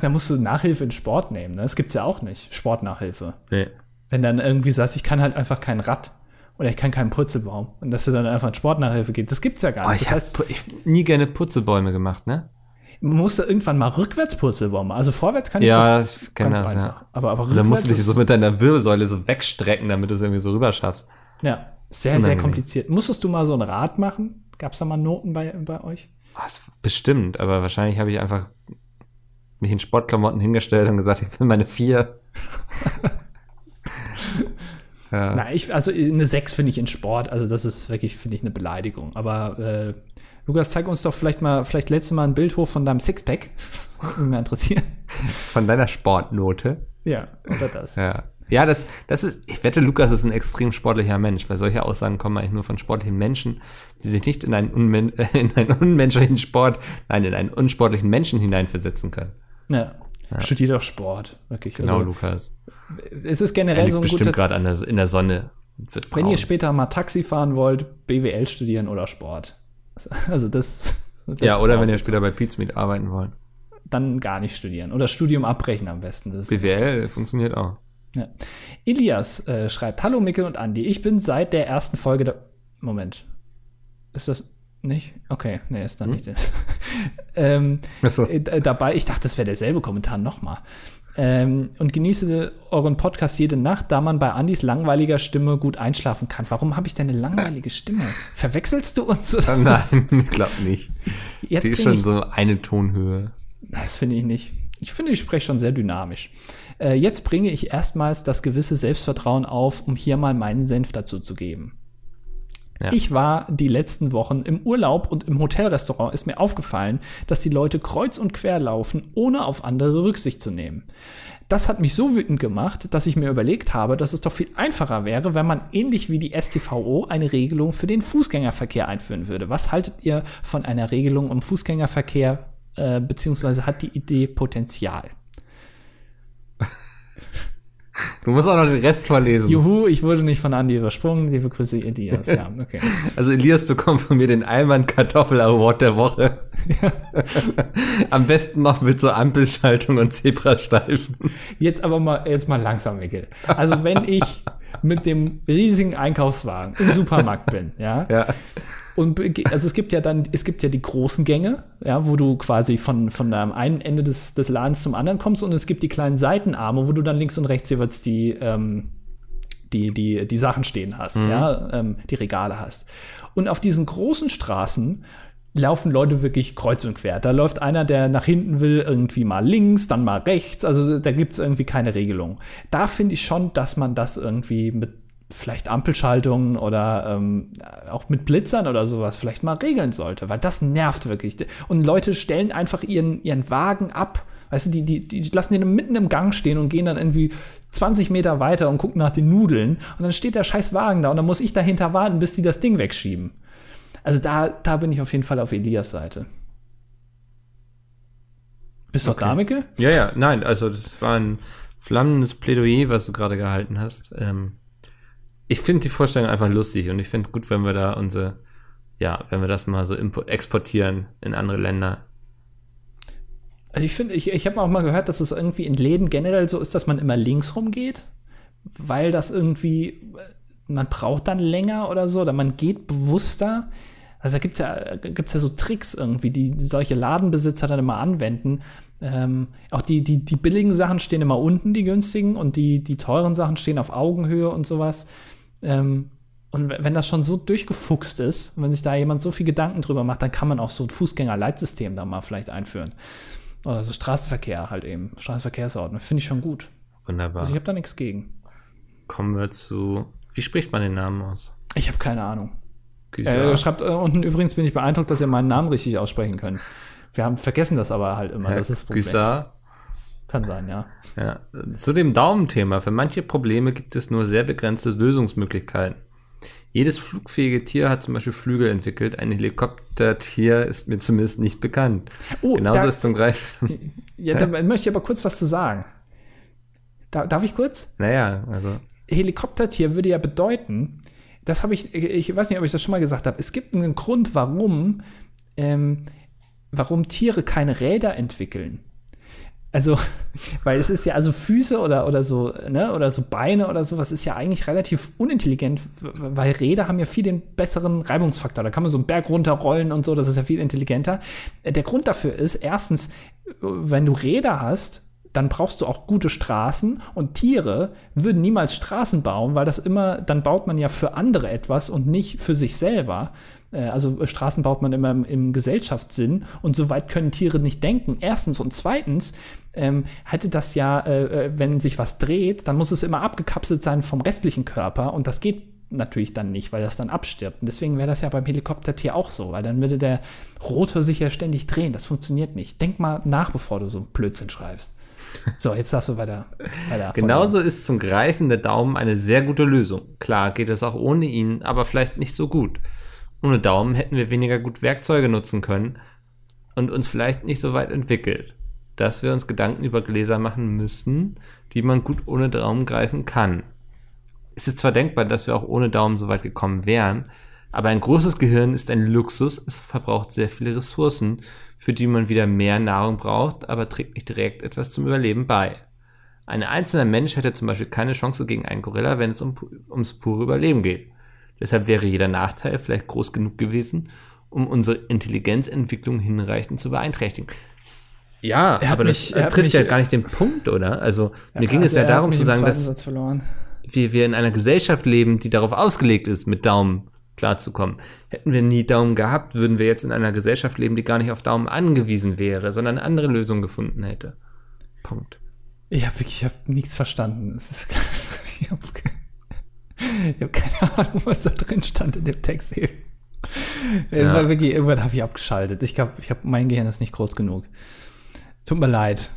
Da musst du Nachhilfe in Sport nehmen, ne? Das gibt's ja auch nicht. Sportnachhilfe. Nee. Wenn dann irgendwie sagst, ich kann halt einfach kein Rad oder ich kann keinen Purzelbaum und dass du dann einfach in Sportnachhilfe gehst, das gibt's ja gar Oh, nicht. ich das habe heißt, nie gerne Putzelbäume gemacht, ne? man musste irgendwann mal rückwärts Purzelbaum machen. Also vorwärts kann ich Ja, das ich ganz das, einfach. ja. Aber, aber Und dann musst du dich so mit deiner Wirbelsäule so wegstrecken, damit du es irgendwie so rüber schaffst. Ja, sehr, sehr kompliziert. Musstest du mal so ein Rad machen? Gab's da mal Noten bei, bei euch? Was? Bestimmt, aber wahrscheinlich habe ich einfach mich in Sportklamotten hingestellt und gesagt, ich will meine vier. ja. Na, ich, also eine 6 finde ich in Sport, also das ist wirklich, finde ich, eine Beleidigung. Aber äh, Lukas, zeig uns doch vielleicht mal, vielleicht letztes Mal ein Bild hoch von deinem Sixpack. Würde mich interessieren. Von deiner Sportnote. Ja, oder das. Ja. Ja, das, das ist, ich wette, Lukas ist ein extrem sportlicher Mensch, weil solche Aussagen kommen eigentlich nur von sportlichen Menschen, die sich nicht in einen, unmen in einen unmenschlichen Sport, nein, in einen unsportlichen Menschen hineinversetzen können. Ja. Studier doch Sport, wirklich. Genau, also, Lukas. es ist Er generell so ein bestimmt gerade in der Sonne. wenn ihr später mal Taxi fahren wollt, BWL studieren oder Sport. Also das, das ja, oder wenn ihr später bei Pizmeet arbeiten wollt. dann gar nicht studieren. Oder Studium abbrechen am besten. Das BWL funktioniert auch. Ja. Elias äh, schreibt: Hallo Mikkel und Andi, ich bin seit der ersten Folge der. Moment. Ist das nicht? Okay, nee, ist dann nicht das. ähm, so. äh, dabei, ich dachte, das wäre derselbe Kommentar nochmal. Ähm, und genieße euren Podcast jede Nacht, da man bei Andis langweiliger Stimme gut einschlafen kann. Warum habe ich denn eine langweilige Stimme? Verwechselst du uns? Oder? Nein, ich glaube nicht. Jetzt Die ist schon ich, so eine Tonhöhe. Das finde ich nicht. Ich finde, ich spreche schon sehr dynamisch. Äh, jetzt bringe ich erstmals das gewisse Selbstvertrauen auf, um hier mal meinen Senf dazu zu geben. Ja. Ich war die letzten Wochen im Urlaub und im Hotelrestaurant ist mir aufgefallen, dass die Leute kreuz und quer laufen, ohne auf andere Rücksicht zu nehmen. Das hat mich so wütend gemacht, dass ich mir überlegt habe, dass es doch viel einfacher wäre, wenn man ähnlich wie die STVO eine Regelung für den Fußgängerverkehr einführen würde. Was haltet ihr von einer Regelung im Fußgängerverkehr, äh, beziehungsweise hat die Idee Potenzial? Du musst auch noch den Rest vorlesen. Juhu, ich wurde nicht von Andi übersprungen. Liebe Grüße, Elias. Ja, okay. Also Elias bekommt von mir den Alman Kartoffel Award der Woche. Am besten noch mit so Ampelschaltung und Zebrastreifen. Jetzt aber mal, jetzt mal langsam, Mikkel. Also wenn ich mit dem riesigen Einkaufswagen im Supermarkt bin, ja, Ja. Und also es gibt ja dann, es gibt ja die großen Gänge, ja, wo du quasi von, von einem einen Ende des, des Ladens zum anderen kommst und es gibt die kleinen Seitenarme, wo du dann links und rechts jeweils die, ähm, die, die, die Sachen stehen hast, ja, ähm, die Regale hast. Und auf diesen großen Straßen laufen Leute wirklich kreuz und quer. Da läuft einer, der nach hinten will, irgendwie mal links, dann mal rechts. Also da gibt es irgendwie keine Regelung. Da finde ich schon, dass man das irgendwie mit vielleicht Ampelschaltungen oder ähm, auch mit Blitzern oder sowas vielleicht mal regeln sollte, weil das nervt wirklich. Und Leute stellen einfach ihren, ihren Wagen ab. Weißt du, die, die, die lassen den mitten im Gang stehen und gehen dann irgendwie 20 Meter weiter und gucken nach den Nudeln. Und dann steht der scheiß Wagen da und dann muss ich dahinter warten, bis die das Ding wegschieben. Also da, da bin ich auf jeden Fall auf Elias Seite. Bist du okay. da, Mikkel? Ja, ja, nein, also das war ein flammendes Plädoyer, was du gerade gehalten hast. Ähm, ich finde die Vorstellung einfach lustig und ich finde gut, wenn wir da unsere, ja, wenn wir das mal so exportieren in andere Länder. Also ich finde, ich, ich habe auch mal gehört, dass es irgendwie in Läden generell so ist, dass man immer links rumgeht, weil das irgendwie, man braucht dann länger oder so, oder man geht bewusster. Also da gibt es ja, gibt's ja so Tricks irgendwie, die solche Ladenbesitzer dann immer anwenden. Ähm, auch die, die, die billigen Sachen stehen immer unten, die günstigen, und die, die teuren Sachen stehen auf Augenhöhe und sowas. Ähm, und wenn das schon so durchgefuchst ist, wenn sich da jemand so viel Gedanken drüber macht, dann kann man auch so ein Fußgängerleitsystem da mal vielleicht einführen. Oder so Straßenverkehr halt eben. Straßenverkehrsordnung. Finde ich schon gut. Wunderbar. Also ich habe da nichts gegen. Kommen wir zu. Wie spricht man den Namen aus? Ich habe keine Ahnung. Äh, schreibt äh, unten übrigens bin ich beeindruckt, dass ihr meinen Namen richtig aussprechen könnt. Wir haben vergessen das aber halt immer. Herr das ist Güssar. Kann sein, ja. ja. Zu dem Daumenthema. Für manche Probleme gibt es nur sehr begrenzte Lösungsmöglichkeiten. Jedes flugfähige Tier hat zum Beispiel Flügel entwickelt. Ein Helikoptertier ist mir zumindest nicht bekannt. Oh, Genauso da, ist zum Greifen. Ja, da möchte ich aber kurz was zu sagen. Da, darf ich kurz? Naja, also. Helikoptertier würde ja bedeuten, das habe ich, ich weiß nicht, ob ich das schon mal gesagt habe. Es gibt einen Grund, warum, ähm, warum Tiere keine Räder entwickeln. Also, weil es ist ja, also Füße oder, oder so, ne, oder so Beine oder sowas ist ja eigentlich relativ unintelligent, weil Räder haben ja viel den besseren Reibungsfaktor. Da kann man so einen Berg runterrollen und so, das ist ja viel intelligenter. Der Grund dafür ist, erstens, wenn du Räder hast, dann brauchst du auch gute Straßen und Tiere würden niemals Straßen bauen, weil das immer, dann baut man ja für andere etwas und nicht für sich selber. Äh, also Straßen baut man immer im, im, Gesellschaftssinn und so weit können Tiere nicht denken. Erstens und zweitens ähm, hätte das ja, äh, äh, wenn sich was dreht, dann muss es immer abgekapselt sein vom restlichen Körper und das geht natürlich dann nicht, weil das dann abstirbt. Und deswegen wäre das ja beim Helikoptertier auch so, weil dann würde der Rotor sich ja ständig drehen. Das funktioniert nicht. Denk mal nach, bevor du so Blödsinn schreibst. So, jetzt darfst du weiter. weiter Genauso ist zum Greifen der Daumen eine sehr gute Lösung. Klar geht es auch ohne ihn, aber vielleicht nicht so gut. Ohne Daumen hätten wir weniger gut Werkzeuge nutzen können und uns vielleicht nicht so weit entwickelt, dass wir uns Gedanken über Gläser machen müssen, die man gut ohne Daumen greifen kann. Es ist zwar denkbar, dass wir auch ohne Daumen so weit gekommen wären, aber ein großes Gehirn ist ein Luxus, es verbraucht sehr viele Ressourcen, für die man wieder mehr Nahrung braucht, aber trägt nicht direkt etwas zum Überleben bei. Ein einzelner Mensch hätte zum Beispiel keine Chance gegen einen Gorilla, wenn es um, ums pure Überleben geht. Deshalb wäre jeder Nachteil vielleicht groß genug gewesen, um unsere Intelligenzentwicklung hinreichend zu beeinträchtigen. Ja, aber mich, das trifft mich, ja gar nicht den Punkt, oder? Also ja, mir ging also es ja darum zu sagen, dass wir, wir in einer Gesellschaft leben, die darauf ausgelegt ist, mit Daumen klarzukommen. Hätten wir nie Daumen gehabt, würden wir jetzt in einer Gesellschaft leben, die gar nicht auf Daumen angewiesen wäre, sondern andere Lösungen gefunden hätte. Punkt. Ich habe wirklich, ich habe nichts verstanden. Ist, ich habe ich hab keine Ahnung, was da drin stand in dem Text hier. Ja. War wirklich, irgendwann habe ich abgeschaltet. Ich glaube, ich habe mein Gehirn ist nicht groß genug. Tut mir leid.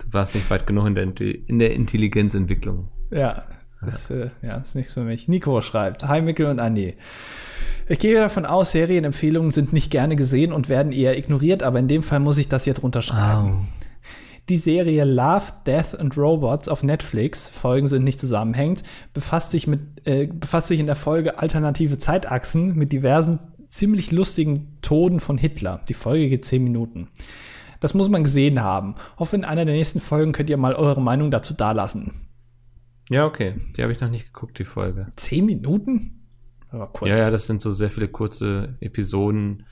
Du warst nicht weit genug in der, in der Intelligenzentwicklung. Ja, das äh, ja, ist nichts für mich. Nico schreibt, Hi Mikkel und Andi. Ich gehe davon aus, Serienempfehlungen sind nicht gerne gesehen und werden eher ignoriert, aber in dem Fall muss ich das hier drunter schreiben. Oh. Die Serie Love, Death and Robots auf Netflix, Folgen sind nicht zusammenhängend, befasst sich, mit, äh, befasst sich in der Folge alternative Zeitachsen mit diversen ziemlich lustigen Toden von Hitler. Die Folge geht zehn Minuten. Das muss man gesehen haben. Hoffe, in einer der nächsten Folgen könnt ihr mal eure Meinung dazu dalassen. Ja, okay. Die habe ich noch nicht geguckt, die Folge. Zehn Minuten? Aber kurz. Ja, ja, das sind so sehr viele kurze Episoden.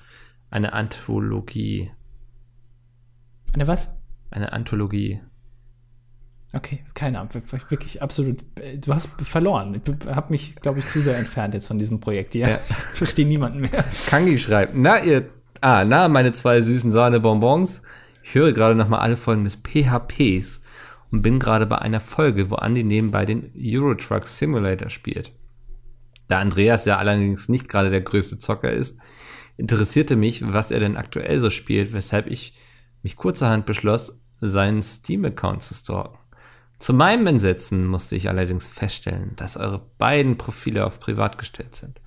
Eine Anthologie. Eine was? Eine Anthologie. Okay, keine Ahnung. Wirklich absolut. Du hast verloren. Ich habe mich, glaube ich, zu sehr entfernt jetzt von diesem Projekt hier. Ja. Ich verstehe niemanden mehr. Kangi schreibt, na, ihr, ah, na, meine zwei süßen Sahne-Bonbons. Ich höre gerade nochmal alle Folgen des PHPs und bin gerade bei einer Folge, wo Andy nebenbei den Eurotruck Simulator spielt. Da Andreas ja allerdings nicht gerade der größte Zocker ist, interessierte mich, was er denn aktuell so spielt, weshalb ich mich kurzerhand beschloss, seinen Steam-Account zu stalken. Zu meinem Entsetzen musste ich allerdings feststellen, dass eure beiden Profile auf privat gestellt sind.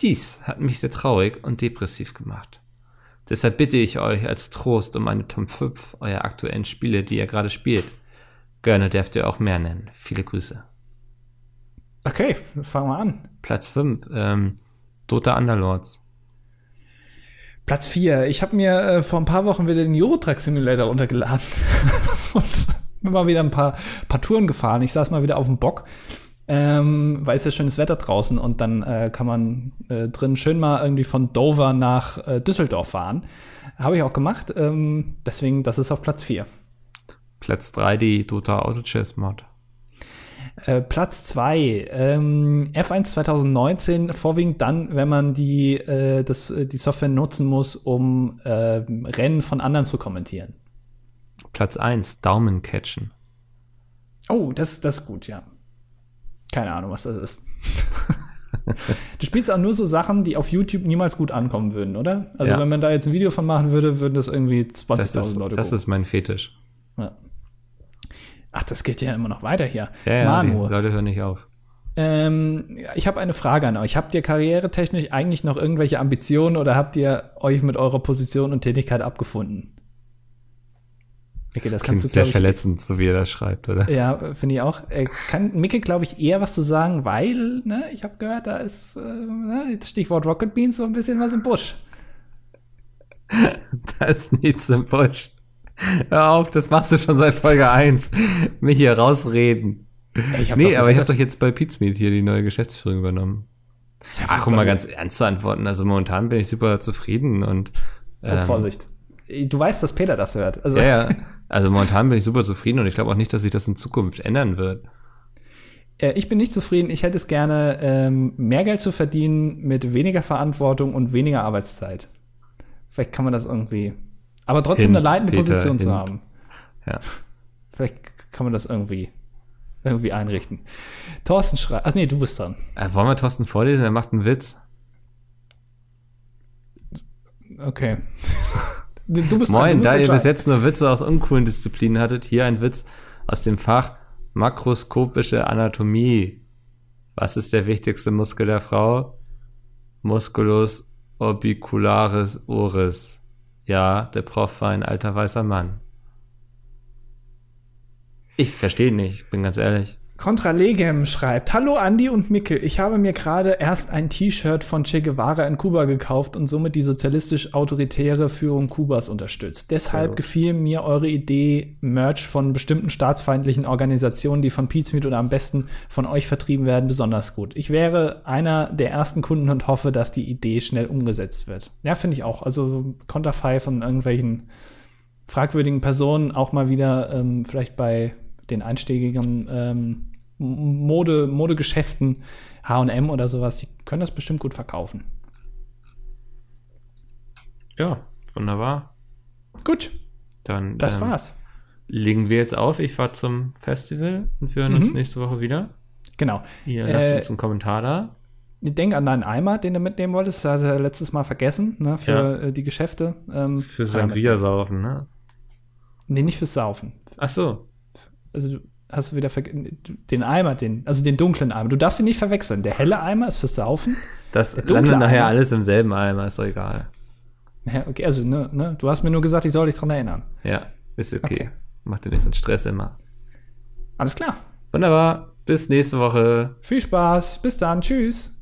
Dies hat mich sehr traurig und depressiv gemacht. Deshalb bitte ich euch als Trost um eine Top 5 eurer aktuellen Spiele, die ihr gerade spielt. Gerne dürft ihr auch mehr nennen. Viele Grüße. Okay, fangen wir an. Platz 5, ähm, Dota Underlords. Platz 4. Ich habe mir äh, vor ein paar Wochen wieder den Eurotruck Simulator runtergeladen und bin mal wieder ein paar, paar Touren gefahren. Ich saß mal wieder auf dem Bock, ähm, weil es ja schönes Wetter draußen und dann äh, kann man äh, drin schön mal irgendwie von Dover nach äh, Düsseldorf fahren. Habe ich auch gemacht. Ähm, deswegen, das ist auf Platz 4. Platz 3 die Dota Auto Chess Mod. Äh, Platz 2, ähm, F1 2019, vorwiegend dann, wenn man die, äh, das, äh, die Software nutzen muss, um äh, Rennen von anderen zu kommentieren. Platz 1, Daumen catchen. Oh, das, das ist gut, ja. Keine Ahnung, was das ist. du spielst auch nur so Sachen, die auf YouTube niemals gut ankommen würden, oder? Also, ja. wenn man da jetzt ein Video von machen würde, würden das irgendwie 20.000 Leute Das gucken. ist mein Fetisch. Ja. Ach, das geht ja immer noch weiter hier. Ja, ja Manu. Leute hören nicht auf. Ähm, ich habe eine Frage an euch. Habt ihr karrieretechnisch eigentlich noch irgendwelche Ambitionen oder habt ihr euch mit eurer Position und Tätigkeit abgefunden? Micke, das, das kannst du, sehr ich, verletzend, so wie er das schreibt, oder? Ja, finde ich auch. Äh, kann Micke, glaube ich, eher was zu sagen, weil, ne, ich habe gehört, da ist, äh, ne, Stichwort Rocket Beans, so ein bisschen was im Busch. da ist nichts im Busch. Hör auf, das machst du schon seit Folge 1. Mich hier rausreden. nee, aber ich habe doch jetzt bei Pizmeet hier die neue Geschäftsführung übernommen. Ach, um mal ganz ernst zu antworten. Also momentan bin ich super zufrieden und. Oh, ähm, oh, Vorsicht. Du weißt, dass Peter das hört. Also. Ja, ja. Also momentan bin ich super zufrieden und ich glaube auch nicht, dass sich das in Zukunft ändern wird. Äh, ich bin nicht zufrieden. Ich hätte es gerne, ähm, mehr Geld zu verdienen mit weniger Verantwortung und weniger Arbeitszeit. Vielleicht kann man das irgendwie aber trotzdem Hint, eine leitende Peter, Position Hint. zu haben. Ja. Vielleicht kann man das irgendwie, irgendwie einrichten. Thorsten schreibt. Ach nee, du bist dran. Äh, wollen wir Thorsten vorlesen? Er macht einen Witz. Okay. du bist Moin, dran, du da ihr bis jetzt nur Witze aus uncoolen Disziplinen hattet, hier ein Witz aus dem Fach makroskopische Anatomie. Was ist der wichtigste Muskel der Frau? Musculus orbicularis oris. Ja, der Prof war ein alter weißer Mann. Ich verstehe nicht, bin ganz ehrlich. Contra Legem schreibt, Hallo Andi und Mickel, ich habe mir gerade erst ein T-Shirt von Che Guevara in Kuba gekauft und somit die sozialistisch-autoritäre Führung Kubas unterstützt. Deshalb ja. gefiel mir eure Idee, Merch von bestimmten staatsfeindlichen Organisationen, die von Pizmeet oder am besten von euch vertrieben werden, besonders gut. Ich wäre einer der ersten Kunden und hoffe, dass die Idee schnell umgesetzt wird. Ja, finde ich auch. Also so Konterfei von irgendwelchen fragwürdigen Personen auch mal wieder ähm, vielleicht bei den einstiegigen ähm, Mode, Modegeschäften, HM oder sowas, die können das bestimmt gut verkaufen. Ja, wunderbar. Gut. Dann das ähm, war's. Legen wir jetzt auf. Ich fahre zum Festival und wir hören mhm. uns nächste Woche wieder. Genau. Ihr lasst äh, uns einen Kommentar da. Denk an deinen Eimer, den du mitnehmen wolltest. Das hat er letztes Mal vergessen, ne, für ja. Äh, die Geschäfte. Ähm, für Sangria-Saufen, ne? Nee, nicht fürs Saufen. Ach so also hast du wieder den Eimer, den, also den dunklen Eimer. Du darfst ihn nicht verwechseln. Der helle Eimer ist fürs Saufen. Das landet nachher Eimer. alles im selben Eimer, ist doch egal. Ja, okay, also, ne, ne, du hast mir nur gesagt, ich soll dich dran erinnern. Ja, ist okay. okay. Mach dir nicht so einen Stress immer. Alles klar. Wunderbar. Bis nächste Woche. Viel Spaß. Bis dann. Tschüss.